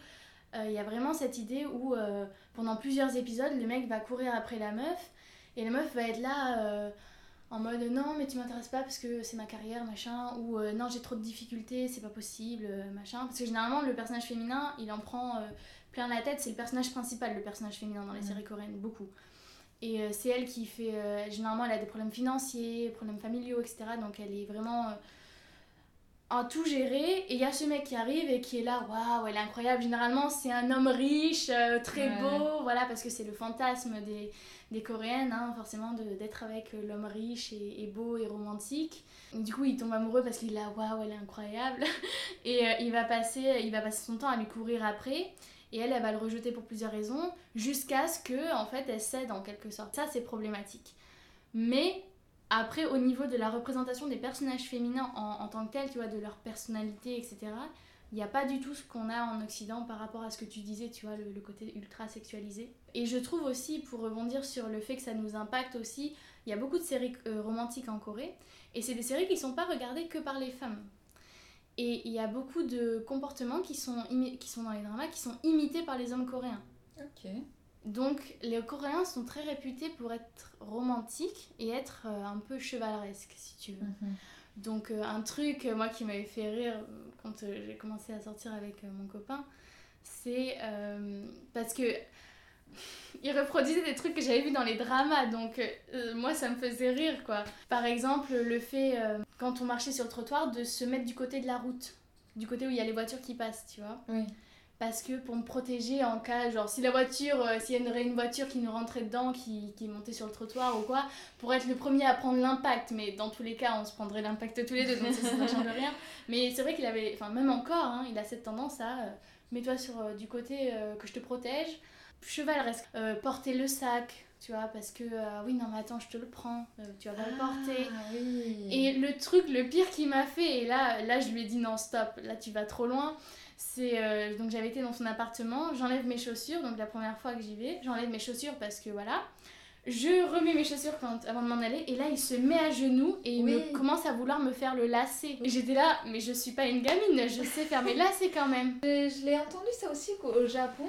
euh, Il y a vraiment cette idée où euh, pendant plusieurs épisodes, le mec va courir après la meuf et la meuf va être là en mode non, mais tu m'intéresses pas parce que c'est ma carrière, machin, ou euh, non, j'ai trop de difficultés, c'est pas possible, euh, machin. Parce que généralement, le personnage féminin, il en prend euh, plein la tête, c'est le personnage principal, le personnage féminin dans les Mhm. séries coréennes, beaucoup. Et euh, c'est elle qui fait. généralement, elle a des problèmes financiers, problèmes familiaux, etc. Donc elle est vraiment. En tout gérer. Et il y a ce mec qui arrive et qui est là, waouh, elle est incroyable. Généralement, c'est un homme riche, euh, très Ouais. beau, voilà, parce que c'est le fantasme des, des Coréennes, hein, forcément, d'être avec euh, l'homme riche et, et beau et romantique. Et du coup, il tombe amoureux parce qu'il est là, waouh, elle est incroyable. Et euh, il, va passer, il va passer son temps à lui courir après. Et elle, elle va le rejeter pour plusieurs raisons, jusqu'à ce que, en fait, elle cède en quelque sorte. Ça, c'est problématique. Mais après, au niveau de la représentation des personnages féminins en, tant que tels, tu vois, de leur personnalité, etc., il n'y a pas du tout ce qu'on a en Occident par rapport à ce que tu disais, tu vois, le, côté ultra sexualisé. Et je trouve aussi, pour rebondir sur le fait que ça nous impacte aussi, il y a beaucoup de séries euh, romantiques en Corée, et c'est des séries qui ne sont pas regardées que par les femmes. Et il y a beaucoup de comportements qui sont, qui sont dans les dramas qui sont imités par les hommes coréens. Ok. Donc les Coréens sont très réputés pour être romantiques et être euh, un peu chevaleresques, si tu veux. Mhm. Donc euh, un truc, euh, moi, qui m'avait fait rire quand j'ai commencé à sortir avec mon copain, c'est parce que il reproduisait des trucs que j'avais vus dans les dramas, donc euh, moi ça me faisait rire quoi. Par exemple, le fait, euh, quand on marchait sur le trottoir, de se mettre du côté de la route, du côté où il y a les voitures qui passent, tu vois Oui. Parce que pour me protéger en cas, genre si la voiture, euh, s'il y aurait une voiture qui nous rentrait dedans, qui, qui montait sur le trottoir ou quoi, pour être le premier à prendre l'impact, mais dans tous les cas on se prendrait l'impact tous les deux, donc ça, ça ne change rien. Mais c'est vrai qu'il avait, enfin même encore, hein, il a cette tendance à euh, mets-toi sur euh, du côté euh, que je te protège, chevaleresque, euh, porter le sac, tu vois, parce que euh, oui non mais attends je te le prends, euh, tu vas pas le porter. Ah, oui. Et le truc, le pire qu'il m'a fait, et là, là je lui ai dit non, stop, là tu vas trop loin. C'est euh, donc j'avais été dans son appartement, j'enlève mes chaussures, donc la première fois que j'y vais, j'enlève mes chaussures parce que voilà. Je remets mes chaussures quand, avant de m'en aller, et là il se met à genoux et il Oui. me commence à vouloir me faire le lacet. Et j'étais là, mais je suis pas une gamine, je sais faire mes lacets quand même. Je, je l'ai entendu ça aussi qu'au au Japon.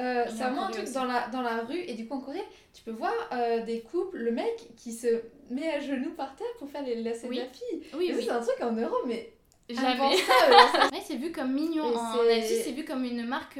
euh, c'est en vraiment un Corée truc aussi. dans la, dans la rue et du coup en Corée tu peux voir euh, des couples le mec qui se met à genoux par terre pour faire les lacets Oui. de la fille oui, c'est un truc en Europe mais jamais. ça. Ouais, c'est vu comme mignon. Et En Asie, c'est vu comme une marque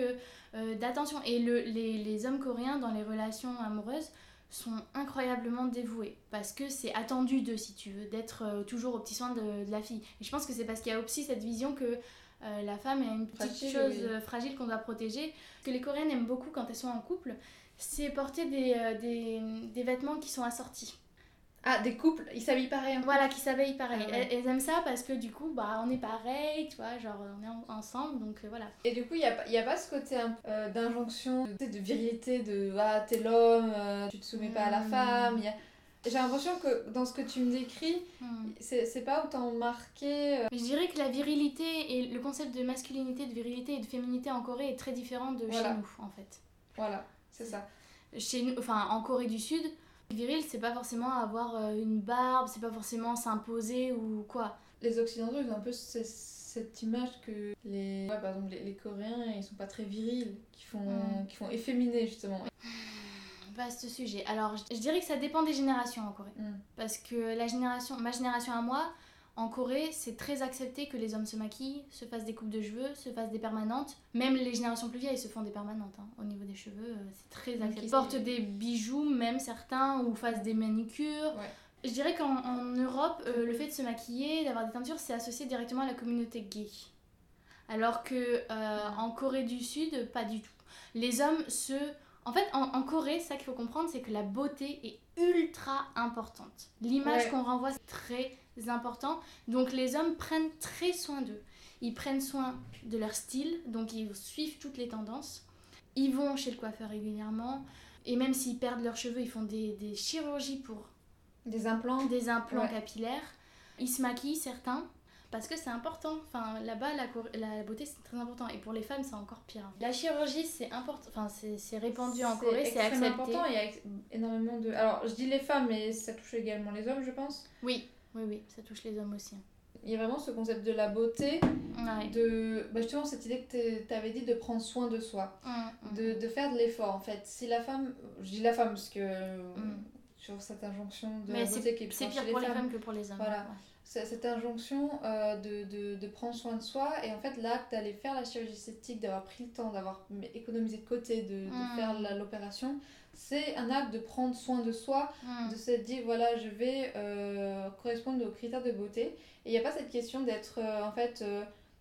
euh, d'attention. Et le, les, les hommes coréens, dans les relations amoureuses, sont incroyablement dévoués. Parce que c'est attendu d'eux, si tu veux, d'être euh, toujours au petit soin de, de la fille. Et je pense que c'est parce qu'il y a aussi cette vision que euh, la femme est une petite Fragile, chose oui. euh, fragile qu'on doit protéger. Ce que les Coréennes aiment beaucoup quand elles sont en couple, c'est porter des, euh, des, des vêtements qui sont assortis. Ah des couples ils s'habillent pareil. Voilà, qui s'habillent pareil. Ah ouais. elles, elles aiment ça parce que du coup, bah, on est pareil, tu vois, genre on est en- ensemble, donc euh, voilà. Et du coup, il n'y a, pas- y a pas ce côté euh, d'injonction, de, de virilité, de ah, t'es l'homme, euh, tu te soumets pas à la Hmm. femme. y a- J'ai l'impression que dans ce que tu me décris, Hmm. c'est pas autant marqué. je dirais que la virilité et le concept de masculinité, de virilité et de féminité en Corée est très différent de Voilà. chez nous, en fait. Voilà, c'est ça. Chez nous, enfin, en Corée du Sud, viril, c'est pas forcément avoir euh, une barbe, c'est pas forcément s'imposer ou quoi. Les Occidentaux, ils ont un peu ce- cette image que les, ouais, par exemple, les, les Coréens, ils sont pas très virils, qui font, Hmm. qui font efféminer justement. Vaste sujet. Alors, je je dirais que ça dépend des générations en Corée. Hmm. Parce que la génération, ma génération à moi, en Corée, c'est très accepté que les hommes se maquillent, se fassent des coupes de cheveux, se fassent des permanentes. Même les générations plus vieilles se font des permanentes. hein. Au niveau des cheveux, euh, c'est très accepté. ils- Portent des bijoux, même certains, ou fassent des manicures. Ouais. Je dirais qu'en Europe, euh, le fait de se maquiller, d'avoir des teintures, c'est associé directement à la communauté gay. Alors que euh, en Corée du Sud, pas du tout. Les hommes se... En fait, en, Corée, ça qu'il faut comprendre, c'est que la beauté est ultra importante. L'image qu'on renvoie, c'est très important. Donc les hommes prennent très soin d'eux. Ils prennent soin de leur style, donc ils suivent toutes les tendances. Ils vont chez le coiffeur régulièrement. Et même s'ils perdent leurs cheveux, ils font des, des chirurgies pour des implants Des implants capillaires. Ils se maquillent, certains, parce que c'est important. Enfin, là-bas, la, la, beauté, c'est très important. Et pour les femmes, c'est encore pire. La chirurgie, c'est important. Enfin, c'est répandu en Corée, c'est accepté. important. Il y a énormément de... Alors, je dis les femmes, mais ça touche également les hommes, je pense. Oui, oui, oui, ça touche les hommes aussi. Il y a vraiment ce concept de la beauté, de bah justement cette idée que tu avais dit de prendre soin de soi, mmh, mmh. De, de, faire de l'effort en fait. Si la femme, je dis la femme parce que mmh sur cette injonction de Mais beauté qui est C'est pire pour les femmes. que pour les hommes. Voilà. Cette injonction euh, de, de, de, prendre soin de soi et en fait l'acte d'aller faire la chirurgie esthétique, d'avoir pris le temps, d'avoir économisé de côté, de, de faire l'opération, c'est un acte de prendre soin de soi, hmm. de se dire voilà je vais euh, correspondre aux critères de beauté. Et il n'y a pas cette question d'être euh, en fait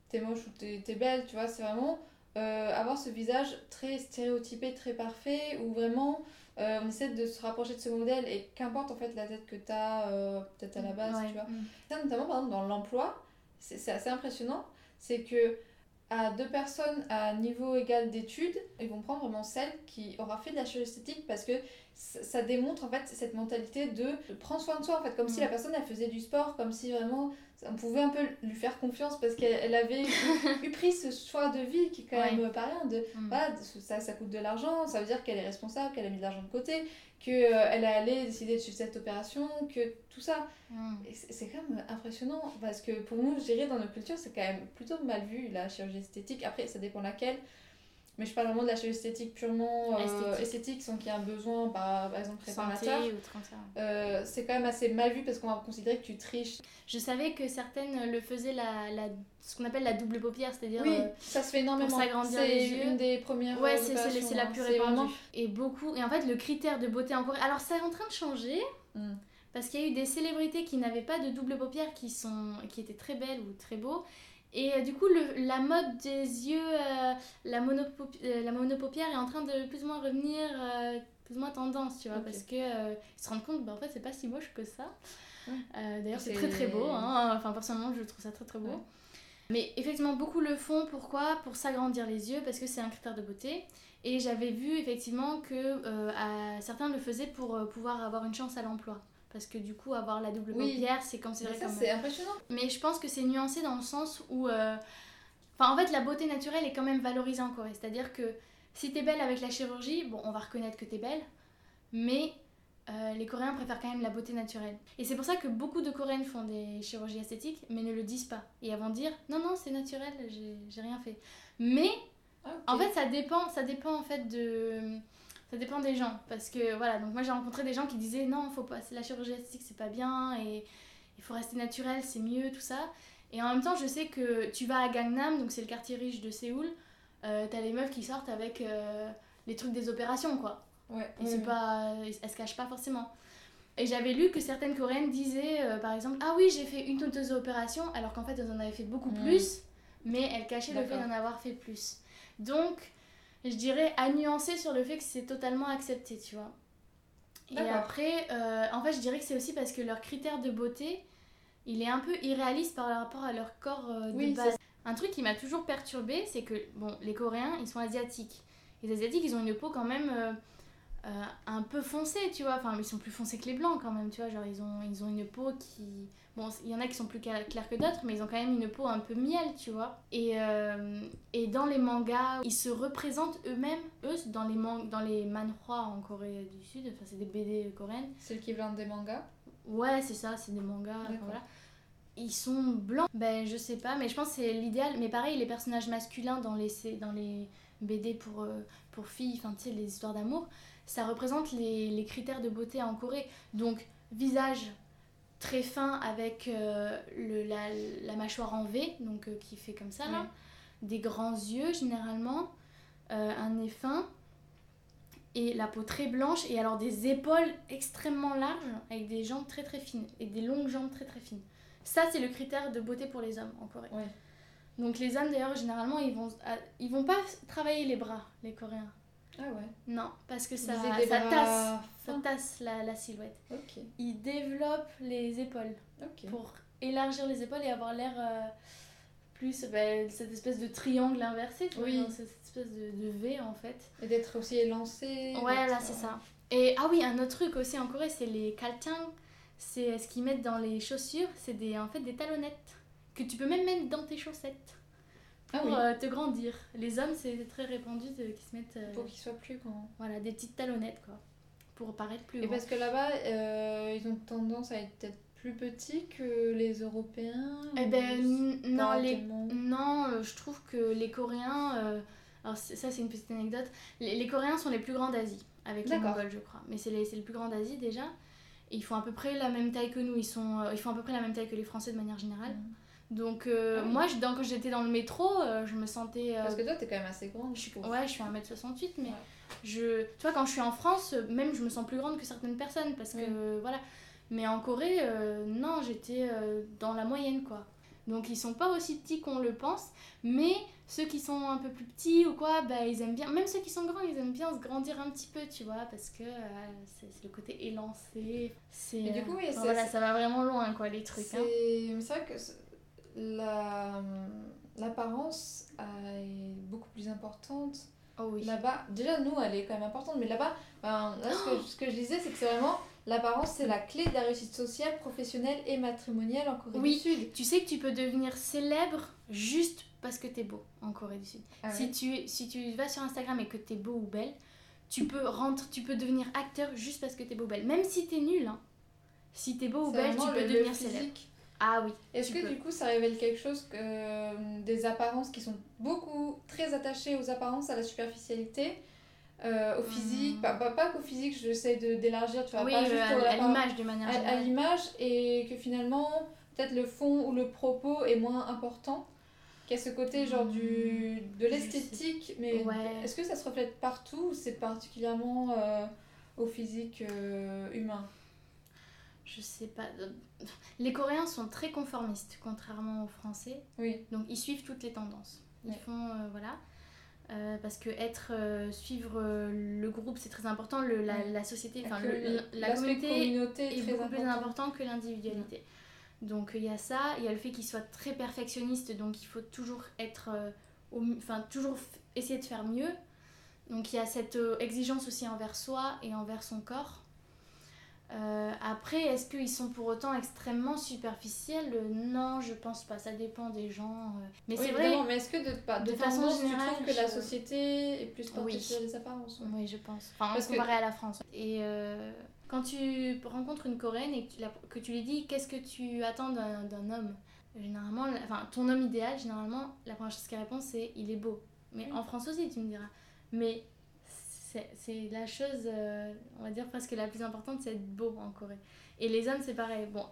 t'es moche ou t'es belle, tu vois, c'est vraiment avoir ce visage très stéréotypé, très parfait, ou vraiment euh, on essaie de se rapprocher de ce modèle et qu'importe en fait la tête que tu as euh, peut-être à la base, tu vois. Mm. Ça, notamment par exemple dans l'emploi, c'est assez impressionnant, c'est que à deux personnes à niveau égal d'études, ils vont prendre vraiment celle qui aura fait de la chirurgie esthétique parce que ça démontre en fait cette mentalité de, prendre soin de soi en fait, comme si mm. la personne elle faisait du sport, comme si vraiment on pouvait un peu lui faire confiance parce qu'elle avait eu, pris ce choix de vie qui est quand même pas rien. De, mm. ça, ça coûte de l'argent, ça veut dire qu'elle est responsable, qu'elle a mis de l'argent de côté, qu'elle euh, allée décider de suivre cette opération, que tout ça. Mm. C'est quand même impressionnant parce que pour nous, je dirais, dans nos cultures, c'est quand même plutôt mal vu la chirurgie esthétique. Après, ça dépend laquelle. Mais je parle vraiment de la chirurgie esthétique purement euh, esthétique. sans qu'il y ait un besoin, par, par exemple, préparateur. Euh, c'est quand même assez mal vu parce qu'on va considérer que tu triches. Je savais que certaines le faisaient la, la ce qu'on appelle la double paupière, c'est-à-dire oui, euh, ça se fait énormément. C'est une des premières. Ouais, c'est la hein. plus répandue. Et beaucoup. Et en fait, le critère de beauté en Corée. Alors, c'est en train de changer. Hmm. Parce qu'il y a eu des célébrités qui n'avaient pas de double paupière qui, sont, qui étaient très belles ou très beaux. Et euh, du coup, le, la mode des yeux, euh, la, euh, la monopaupière est en train de plus ou moins revenir, plus ou moins tendance, tu vois, parce qu'ils se rendent compte, bah, en fait, c'est pas si moche que ça. D'ailleurs, c'est très très beau, hein. enfin, personnellement, je trouve ça très très beau. Mais effectivement, beaucoup le font. Pourquoi? Pour s'agrandir les yeux, parce que c'est un critère de beauté. Et j'avais vu effectivement que certains le faisaient pour pouvoir avoir une chance à l'emploi parce que du coup avoir la double paupière c'est considéré ça, c'est impressionnant. Mais je pense que c'est nuancé dans le sens où euh, enfin en fait la beauté naturelle est quand même valorisée en Corée. C'est à dire que si t'es belle avec la chirurgie bon on va reconnaître que t'es belle mais euh, les Coréens préfèrent quand même la beauté naturelle. Et c'est pour ça que beaucoup de Coréennes font des chirurgies esthétiques mais ne le disent pas. Et avant de dire non non c'est naturel j'ai rien fait mais ah, en fait ça dépend ça dépend en fait de ça dépend des gens. Parce que voilà, donc moi j'ai rencontré des gens qui disaient non, faut pas, la chirurgie esthétique c'est pas bien et il faut rester naturel, c'est mieux, tout ça. Et en même temps, je sais que tu vas à Gangnam, donc c'est le quartier riche de Séoul, euh, t'as les meufs qui sortent avec euh, les trucs des opérations quoi. Ouais. Et c'est pas. Elles se cachent pas forcément. Et j'avais lu que certaines coréennes disaient euh, par exemple Ah oui, j'ai fait une ou deux opérations, alors qu'en fait elles en avaient fait beaucoup plus, mais elles cachaient le fait d'en avoir fait plus. Donc je dirais à nuancer sur le fait que c'est totalement accepté, tu vois. Et après, euh, en fait, je dirais que c'est aussi parce que leur critère de beauté, il est un peu irréaliste par rapport à leur corps euh, de base. Un truc qui m'a toujours perturbé, c'est que, bon, les Coréens, ils sont asiatiques. Les Asiatiques, ils ont une peau quand même euh, un peu foncée, tu vois. Enfin, ils sont plus foncés que les Blancs quand même, tu vois. Genre, ils ont, ils ont une peau qui Bon, il y en a qui sont plus clairs que d'autres, mais ils ont quand même une peau un peu miel, tu vois. Et, euh, et dans les mangas, ils se représentent eux-mêmes, eux, dans les, man dans les manhwa en Corée du Sud, enfin c'est des BD coréennes. C'est l'équivalent des mangas? Ouais, c'est ça, c'est des mangas. voilà. Ils sont blancs Ben, je sais pas, mais je pense que c'est l'idéal. Mais pareil, les personnages masculins dans les, dans les BD pour, euh, pour filles, enfin, tu sais, les histoires d'amour, ça représente les, les critères de beauté en Corée. Donc, visage très fin avec euh, le, la, la, mâchoire en V, donc euh, qui fait comme ça là, des grands yeux généralement, euh, un nez fin et la peau très blanche et alors des épaules extrêmement larges avec des jambes très très fines et des longues jambes très très fines. Ça c'est le critère de beauté pour les hommes en Corée. Ouais. Donc les hommes d'ailleurs généralement ils vont ah, ils vont pas travailler les bras les Coréens. Ah ouais. Non, parce que ça, ça bras tasse, ça tasse la, la silhouette. Ok. Ils développent les épaules pour élargir les épaules et avoir l'air euh, plus bah, cette espèce de triangle inversé, tu vois, Oui. genre cette espèce de, de V en fait. Et d'être aussi élancé. Ouais, là euh, c'est ça. Et ah oui, un autre truc aussi en Corée, c'est les kaltang. C'est ce qu'ils mettent dans les chaussures, c'est des en fait des talonnettes que tu peux même mettre dans tes chaussettes Ah pour oui. euh, te grandir. Les hommes, c'est très répandu de, qu'ils se mettent euh, Pour qu'il soit plus grand. voilà, des petites talonnettes quoi pour paraître plus Et grand. parce que là-bas, euh, ils ont tendance à être peut-être plus petits que les Européens. Eh ben non, pas les... tellement? non euh, je trouve que les Coréens, euh, alors ça c'est une petite anecdote, les, les Coréens sont les plus grands d'Asie, avec les. Mongols je crois, mais c'est les plus grands d'Asie déjà, et ils font à peu près la même taille que nous, ils, sont, ils font à peu près la même taille que les Français de manière générale. Donc euh, Ah oui. moi je- dans- quand j'étais dans le métro, euh, je me sentais... euh, Parce que toi, t'es quand même assez grande. je suis- ouais, je suis 1m68, mais Ouais. je, tu vois, quand je suis en France, même je me sens plus grande que certaines personnes parce que voilà. Mais en Corée, non, j'étais dans la moyenne quoi. Donc ils sont pas aussi petits qu'on le pense, mais ceux qui sont un peu plus petits ou quoi, bah ils aiment bien, même ceux qui sont grands, ils aiment bien se grandir un petit peu, tu vois, parce que euh, c'est le côté élancé. C'est du coup, oui, voilà, ça va vraiment loin quoi les trucs. C'est hein. c'est vrai que la- l'apparence euh, est beaucoup plus importante Oh oui. là-bas. Déjà, nous, elle est quand même importante, mais là-bas, ben, là, ce, que, ce que je disais, c'est que c'est vraiment l'apparence, c'est la clé de la réussite sociale, professionnelle et matrimoniale en Corée Oui. du Sud. Tu sais que tu peux devenir célèbre juste parce que t'es beau en Corée du Sud. Ah si, ouais. tu, si tu vas sur Instagram et que t'es beau ou belle, tu peux, rentrer, tu peux devenir acteur juste parce que t'es beau ou belle. Même si t'es nul, hein. si t'es beau ou belle, tu peux le devenir physique. célèbre. Ah oui. Est-ce que peux. du coup ça révèle quelque chose que euh, des apparences qui sont beaucoup très attachées aux apparences, à la superficialité, euh, au physique, Hmm. pas, pas, pas qu'au physique, j'essaie de- d'élargir, tu vois, oui, pas juste à, l'image de manière à, l'image et que finalement peut-être le fond ou le propos est moins important qu'il y a ce côté genre du, de je l'esthétique mais Ouais. est-ce que ça se reflète partout ou c'est particulièrement euh, au physique euh, humain? Je sais pas. Les Coréens sont très conformistes, contrairement aux Français. oui Donc ils suivent toutes les tendances. Ils font euh, voilà. Euh, parce que être euh, suivre le groupe c'est très important le, la, la société enfin la communauté communauté est, beaucoup plus important. que l'individualité donc il y a ça il y a le fait qu'ils soient très perfectionnistes donc il faut toujours être enfin toujours essayer de faire mieux donc il y a cette exigence aussi envers soi et envers son corps Euh, après, est-ce qu'ils sont pour autant extrêmement superficiels? Euh, Non, je pense pas. Ça dépend des gens. euh. Mais Oui, c'est vrai. mais est-ce que de, de, de façon tendance, générale, tu trouves que la société est plus portée Oui. sur les apparences ouais? Oui, je pense. Enfin, Parce que- comparé à la France. Et euh, quand tu rencontres une Coréenne et que tu, la- que tu lui dis qu'est-ce que tu attends d'un d'un homme, généralement, la- enfin, ton homme idéal, généralement, la première chose qu'elle répond, c'est il est beau. Mais Oui. en France aussi, tu me diras. Mais c'est la chose, euh, on va dire presque la plus importante, c'est être beau en Corée. Et les hommes, c'est pareil. Bon.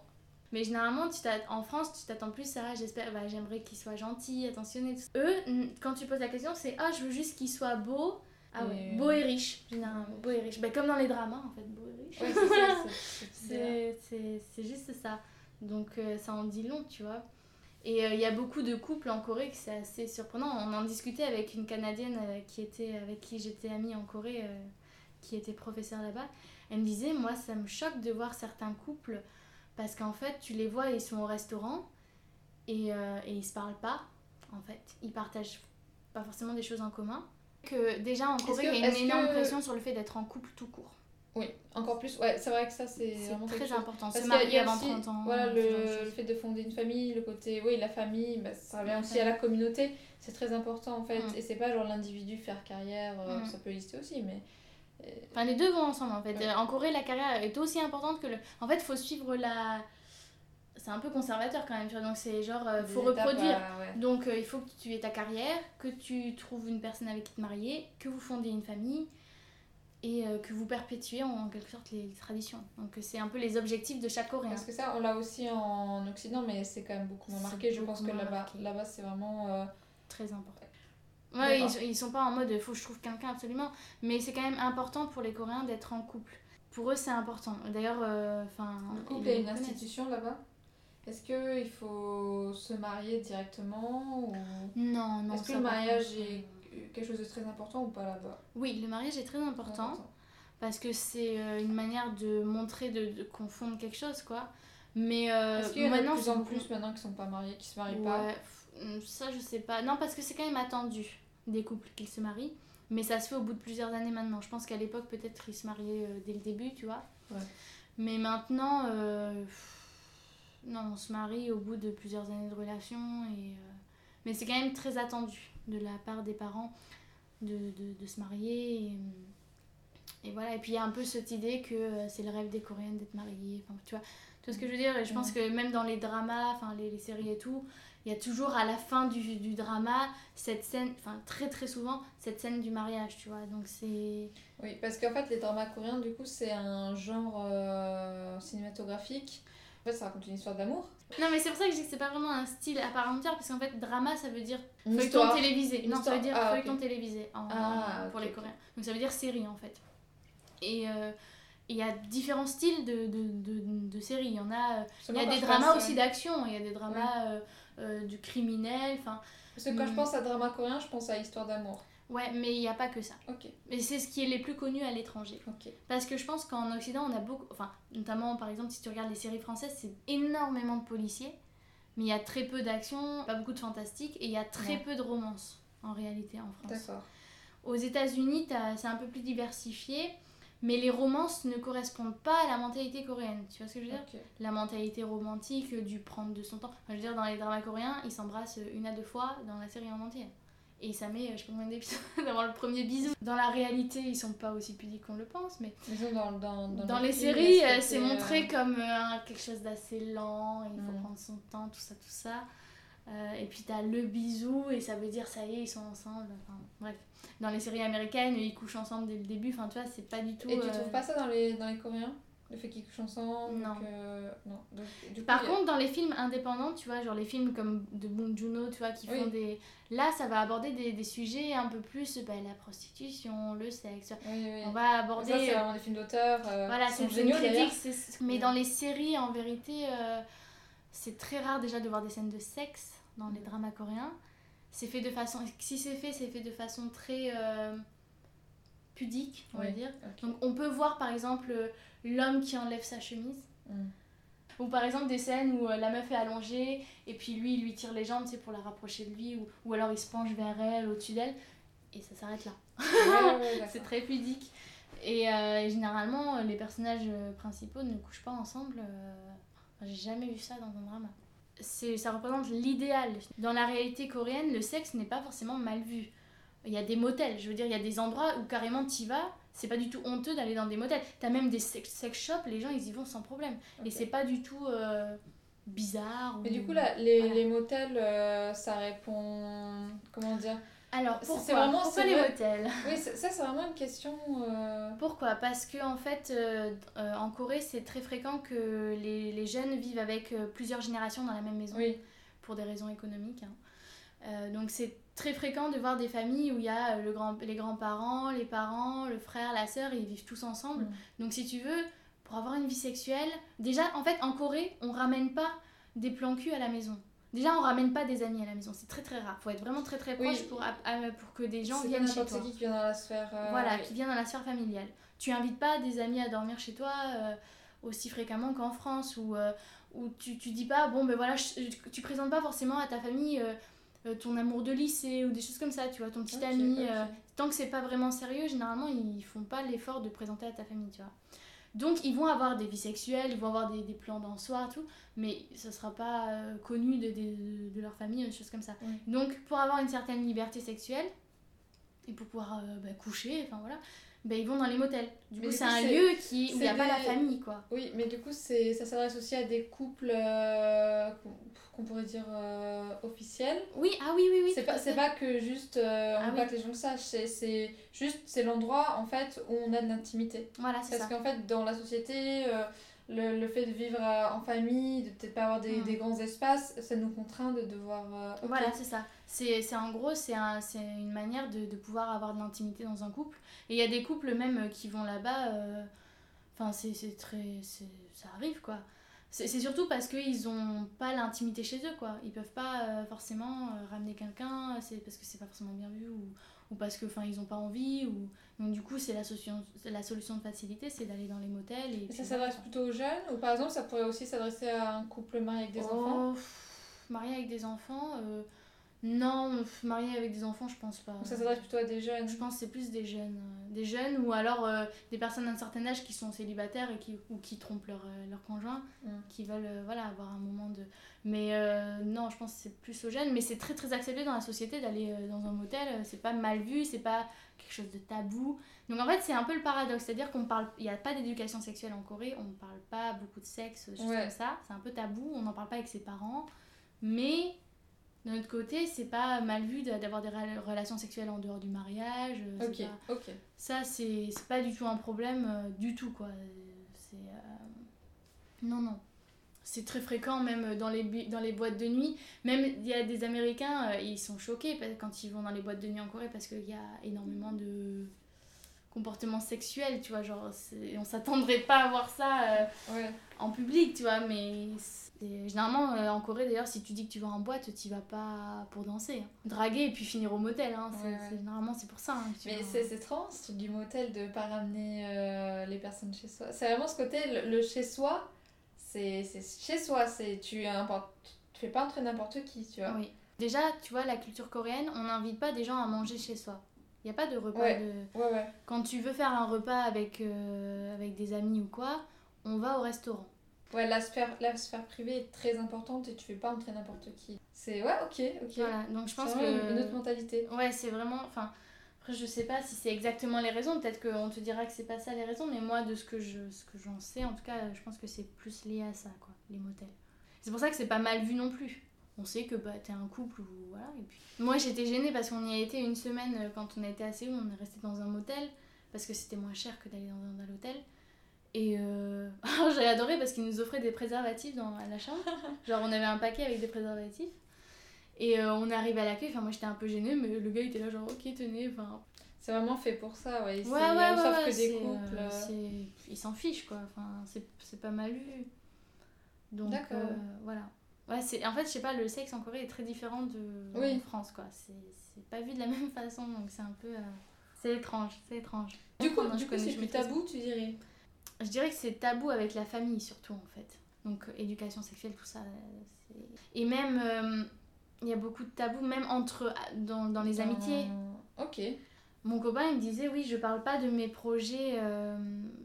Mais généralement, tu en France, tu t'attends plus à j'espère, bah, j'aimerais qu'il soit gentil, attentionné. tout ça. Eux, quand tu poses la question, c'est ah, je veux juste qu'il soit beau. Ah ouais, Et- beau et riche, généralement. Beau et riche. Bah, comme dans les dramas, en fait, beau et riche. Ouais, c'est juste ça. Donc euh, ça en dit long, tu vois. Et euh, il y a beaucoup de couples en Corée que c'est assez surprenant. On en discutait avec une Canadienne euh, qui était, avec qui j'étais amie en Corée, euh, qui était professeure là-bas. Elle me disait, moi ça me choque de voir certains couples parce qu'en fait tu les vois, ils sont au restaurant et, et ils se parlent pas. En fait, ils partagent pas forcément des choses en commun. Que déjà en Corée, il y a une énorme que- pression sur le fait d'être en couple tout court. Oui, encore plus. Ouais, c'est vrai que ça, c'est vraiment très important. Parce Se qu'il y a- il y marier avant aussi, 30 ans. Voilà, le, le fait de fonder une famille, le côté, oui, la famille, bah, ça revient aussi à la communauté. C'est très important en fait. Mm. Et c'est pas genre l'individu faire carrière, euh, Mm. ça peut exister aussi, mais. euh, Enfin, les deux vont ensemble en fait. Ouais. En Corée, la carrière est aussi importante que le. En fait, faut suivre la. C'est un peu conservateur quand même, tu vois. Donc, c'est genre, euh, faut des reproduire. à- ouais. Donc, euh, il faut que tu aies ta carrière, que tu trouves une personne avec qui te marier, que vous fondez une famille et euh, que vous perpétuez en, quelque sorte les traditions. Donc, euh, c'est un peu les objectifs de chaque Coréen. Parce que ça, on l'a aussi en Occident, mais c'est quand même beaucoup moins marqué. Je pense que là-bas, là-bas c'est vraiment. euh, Très important. Ouais, ils, ils sont pas en mode faut que je trouve quelqu'un absolument. Mais c'est quand même important pour les Coréens d'être en couple. Pour eux, c'est important. D'ailleurs, euh, enfin. Le couple le est une institution là-bas? Est-ce qu'il faut se marier directement ou... Non, non. Est-ce que le mariage est quelque chose de très important ou pas là-bas? Oui, le mariage est très important. parce que c'est euh, une manière de montrer, de, de confondre quelque chose, quoi. Mais euh, Est-ce qu'il y en a de maintenant, plus en plus maintenant qui sont pas mariés, qui se marient pas? Ouais, ça je sais pas. Non, parce que c'est quand même attendu des couples qu'ils se marient. Mais ça se fait au bout de plusieurs années maintenant. Je pense qu'à l'époque, peut-être, ils se mariaient euh, dès le début, tu vois. Ouais. Mais maintenant, euh, non, on se marie au bout de plusieurs années de relation. Et, euh, Mais c'est quand même très attendu de la part des parents de, de, de se marier. Et, et voilà. Et puis il y a un peu cette idée que euh, c'est le rêve des Coréennes d'être mariées. Enfin, tu vois, tu vois ce que je veux dire? Et je pense que même dans les dramas, enfin les, les séries et tout, il y a toujours à la fin du, du drama cette scène, enfin très très souvent, cette scène du mariage, tu vois. Donc c'est. Oui, parce qu'en fait, les dramas coréens, du coup, c'est un genre euh, cinématographique. En fait, ça raconte une histoire d'amour. Non, mais c'est pour ça que je dis que c'est pas vraiment un style à part entière, parce qu'en fait, drama ça veut dire Une feuilleton histoire. télévisé. Une Non, ça veut dire. Ah, feuilleton télévisé en, Ah, pour les. Coréens. Donc ça veut dire série en fait. Et euh, il y a différents styles de, de, de, de séries. Il y en a. euh, Il y a des dramas pense, aussi d'action, il y a des dramas euh, euh, du criminel, enfin. Parce que quand je Mm. pense à drama coréen, je pense à histoire d'amour. Ouais, mais il n'y a pas que ça. Ok, Mais c'est ce qui est les plus connus à l'étranger. ok. Parce que je pense qu'en Occident, on a beaucoup. Enfin, notamment par exemple, si tu regardes les séries françaises, c'est énormément de policiers. Mais il y a très peu d'action, pas beaucoup de fantastique, et il y a très Ouais. peu de romance en réalité en France. D'accord. Aux États-Unis, c'est un peu plus diversifié, mais les romances ne correspondent pas à la mentalité coréenne. Tu vois ce que je veux dire? La mentalité romantique, du prendre de son temps. Enfin, je veux dire, dans les dramas coréens, ils s'embrassent une à deux fois dans la série en entier. Et ça met, euh, je sais pas combien d'épisodes avant le premier bisou. Dans la réalité, ils sont pas aussi pudiques qu'on le pense, mais dans, dans, dans, dans les séries, euh, ce c'est montré euh, comme euh, quelque chose d'assez lent, il faut Mm. prendre son temps, tout ça, tout ça. Euh, et puis t'as le bisou, et ça veut dire ça y est, ils sont ensemble. Enfin, bref. Dans les séries américaines, ils couchent ensemble dès le début, enfin tu vois, c'est pas du tout. Et tu euh, trouves pas ça dans les, dans les Coréens? Le fait qu'ils couchent ensemble Non. que- Non. Donc, du coup, Par a- contre, dans les films indépendants, tu vois, genre les films comme de Bong Joon-ho, tu vois, qui font des... Là, ça va aborder des, des sujets un peu plus, bah, la prostitution, le sexe. Oui, oui. On va Ça, aborder... c'est euh, vraiment des films d'auteur. euh, Voilà, c'est géniaux Mais Ouais. dans les séries, en vérité, euh, c'est très rare déjà de voir des scènes de sexe dans les dramas coréens. C'est fait de façon... Si c'est fait, c'est fait de façon très euh, pudique, on va dire. ok. Donc on peut voir par exemple euh, l'homme qui enlève sa chemise. Mm. Ou par exemple des scènes où euh, la meuf est allongée et puis lui il lui tire les jambes sais, pour la rapprocher de lui ou, ou alors il se penche vers elle, au-dessus d'elle et ça s'arrête là. Ouais, ouais, d'accord. C'est très pudique. Et euh, généralement les personnages euh, principaux ne couchent pas ensemble. euh, enfin, J'ai jamais vu ça dans un drama. C'est, ça représente l'idéal. Dans la réalité coréenne, le sexe n'est pas forcément mal vu. Il y a des motels, je veux dire, il y a des endroits où carrément t'y vas, c'est pas du tout honteux d'aller dans des motels. T'as même des sex, sex shops, les gens ils y vont sans problème. Ok. Et c'est pas du tout euh, bizarre. Mais ou- du coup, là, les, Voilà. les motels, euh, ça répond. Comment dire? Alors pourquoi, c'est vraiment- pourquoi les vrai- motels? Oui, ça, c'est vraiment une question. euh, Pourquoi? Parce que en fait, en Corée, c'est très fréquent que les, les jeunes vivent avec plusieurs générations dans la même maison Oui, pour des raisons économiques. hein. Donc c'est très fréquent de voir des familles où il y a euh, le grand, les grands-parents, les parents, le frère, la sœur, et ils vivent tous ensemble. Mm. Donc si tu veux, pour avoir une vie sexuelle, déjà en fait en Corée, on ramène pas des plans cul à la maison. Déjà, on ramène pas des amis à la maison, c'est très très rare. Faut être vraiment très très Oui. proche pour, à- à- pour que des gens viennent chez toi. qui vient dans la sphère. euh, Voilà, qui vient dans la sphère familiale. Tu invites pas des amis à dormir chez toi euh, aussi fréquemment qu'en France, où, euh, où tu, tu dis pas, bon ben voilà, je- tu présentes pas forcément à ta famille euh, ton amour de lycée ou des choses comme ça, tu vois, ton petit ami. euh, tant que c'est pas vraiment sérieux, généralement ils font pas l'effort de présenter à ta famille, tu vois. Donc ils vont avoir des vies sexuelles, ils vont avoir des, des plans dans soir, tout, mais ce sera pas euh, connu de, de, de leur famille, des choses comme ça. Donc pour avoir une certaine liberté sexuelle et pour pouvoir bah, coucher, enfin voilà, bah, ils vont dans les motels. Du Mais coup c'est un lieu qui, où il n'y a pas la famille, quoi. Oui, mais du coup, c'est, ça s'adresse aussi à des couples euh, qu'on, pourrait dire euh, officiels. Oui, ah oui, oui, oui. c'est pas, c'est pas que juste, euh, on Ah veut oui. pas que les gens le sachent, c'est, c'est juste, c'est l'endroit en fait où on a de l'intimité. Voilà, c'est Parce qu'en fait, dans la société, euh, le, le, fait de vivre euh, en famille, de peut-être pas avoir des, mm. des, grands espaces, ça nous contraint de devoir. Voilà, c'est ça. C'est en gros, c'est un, une manière de, de, pouvoir avoir de l'intimité dans un couple. Et il y a des couples même qui vont là-bas. Enfin, c'est très. Ça arrive quoi. C'est surtout parce qu'ils ont pas l'intimité chez eux quoi. Ils peuvent pas forcément ramener quelqu'un, c'est parce que c'est pas forcément bien vu ou, ou parce que enfin ils ont pas envie ou donc du coup, c'est la solution, la solution de facilité, c'est d'aller dans les motels. Et, ça s'adresse plutôt aux jeunes ou par exemple, ça pourrait aussi s'adresser à un couple marié avec des oh, enfants? Marié avec des enfants euh, Non, marié avec des enfants, je pense pas. ça s'adresse plutôt à des jeunes Je pense que c'est plus des jeunes. Euh, des jeunes ou alors euh, des personnes d'un certain âge qui sont célibataires et qui, ou qui trompent leur, leur conjoint, mm. qui veulent voilà, avoir un moment de... Mais non, je pense que c'est plus aux jeunes. Mais c'est très très accepté dans la société d'aller dans un motel. C'est pas mal vu, c'est pas quelque chose de tabou. Donc en fait, c'est un peu le paradoxe, c'est-à-dire qu'on parle, il n'y a pas d'éducation sexuelle en Corée, on ne parle pas beaucoup de sexe, choses comme ça, c'est un peu tabou, on n'en parle pas avec ses parents, mais d'un autre côté, c'est pas mal vu d'avoir des relations sexuelles en dehors du mariage. Euh, ok, ok. Ça, c'est pas du tout un problème, euh, du tout quoi. C'est. Euh, non, non c'est très fréquent même dans les, dans les boîtes de nuit. Même il y a des Américains, euh, ils sont choqués quand ils vont dans les boîtes de nuit en Corée parce qu'il y a énormément de comportements sexuels, tu vois, genre on s'attendrait pas à voir ça en public, tu vois, mais généralement euh, en Corée d'ailleurs si tu dis que tu vas en boîte, tu vas pas pour danser, hein. draguer et puis finir au motel, hein. généralement c'est pour ça. Hein, mais c'est étrange ce truc du motel de pas ramener les personnes chez soi. C'est vraiment ce côté, le chez soi c'est chez soi, c'est tu, tu fais pas entrer n'importe qui, tu vois. Oui. Déjà, tu vois, la culture coréenne, on n'invite pas des gens à manger chez soi. Il n'y a pas de repas de... Ouais, ouais. Quand tu veux faire un repas avec, euh, avec des amis ou quoi, on va au restaurant. Ouais, la sphère, la sphère privée est très importante et tu fais pas entrer n'importe qui. C'est... Ouais, ok, ok. Voilà, donc je pense que... une autre mentalité. Ouais, c'est vraiment... Enfin, après, je sais pas si c'est exactement les raisons, peut-être qu'on te dira que c'est pas ça les raisons, mais moi, de ce que je ce que j'en sais, en tout cas, je pense que c'est plus lié à ça, quoi, les motels. C'est pour ça que c'est pas mal vu non plus. On sait que bah, t'es un couple ou voilà. Et puis... Moi, j'étais gênée parce qu'on y a été une semaine euh, quand on a été à Séoul, on est resté dans un motel parce que c'était moins cher que d'aller dans un hôtel. Et euh... j'ai adoré parce qu'ils nous offraient des préservatifs dans la chambre. Genre, on avait un paquet avec des préservatifs. Et euh, on est arrivé à l'accueil, enfin moi j'étais un peu gênée, mais le gars était là genre ok tenez, enfin... C'est vraiment fait pour ça, ouais. Ouais, ouais, ouais, ouais, que des couples. Euh, ils s'en fichent quoi, enfin c'est pas mal vu. Donc euh, voilà. Ouais, c'est en fait, je sais pas, le sexe en Corée est très différent de en France quoi. C'est pas vu de la même façon, donc c'est un peu c'est étrange, c'est étrange. Du coup, du coup, c'est plus tabou, tu dirais? Je dirais que c'est tabou avec la famille surtout en fait. Donc éducation sexuelle, tout ça. Et même il y a beaucoup de tabous, même entre dans, dans les amitiés. Ok. Mon copain, il me disait, oui, je parle pas de mes projets, euh,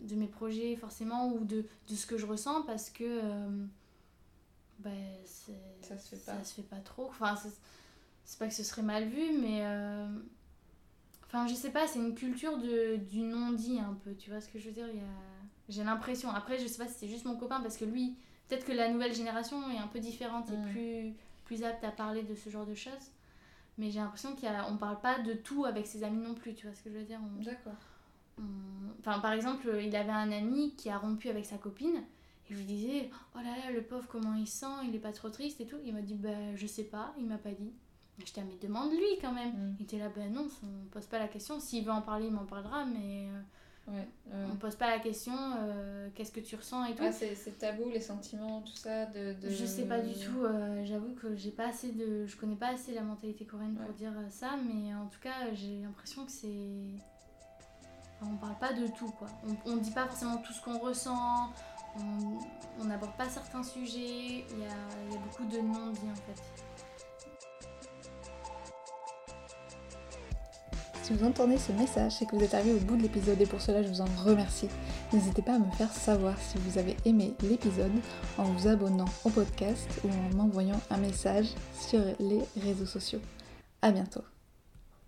de mes projets forcément, ou de, de, ce que je ressens, parce que euh, ben, ça se fait pas. Ça se fait pas trop. Enfin, c'est pas que ce serait mal vu, mais... Euh, enfin, je sais pas, c'est une culture de, du non-dit un peu, tu vois ce que je veux dire? Il y a... J'ai l'impression. Après, je sais pas si c'est juste mon copain, parce que lui, peut-être que la nouvelle génération est un peu différente et mm. plus plus apte à parler de ce genre de choses. Mais j'ai l'impression qu'on ne parle pas de tout avec ses amis non plus, tu vois ce que je veux dire D'accord. Enfin, par exemple, il avait un ami qui a rompu avec sa copine. Et je lui disais, oh là là, le pauvre, comment il sent, il est pas trop triste et tout. Il m'a dit, bah, je sais pas, il m'a pas dit. J'étais, mais demande-lui quand même. Mm. Il était là, ben non, on pose pas la question. S'il veut en parler, il m'en parlera, mais euh, Ouais, On pose pas la question euh, qu'est-ce que tu ressens et tout. Ah, c'est tabou, les sentiments, tout ça. De, de... Je sais pas du tout. Euh, j'avoue que j'ai pas assez de. Je connais pas assez la mentalité coréenne pour dire euh, ça, mais en tout cas, j'ai l'impression que c'est. on parle pas de tout, quoi. On, on dit pas forcément tout ce qu'on ressent, on n'aborde pas certains sujets, il y a, y a beaucoup de non-dits en fait. Si vous entendez ce message, c'est que vous êtes arrivé au bout de l'épisode et pour cela je vous en remercie. N'hésitez pas à me faire savoir si vous avez aimé l'épisode en vous abonnant au podcast ou en m'envoyant un message sur les réseaux sociaux. A bientôt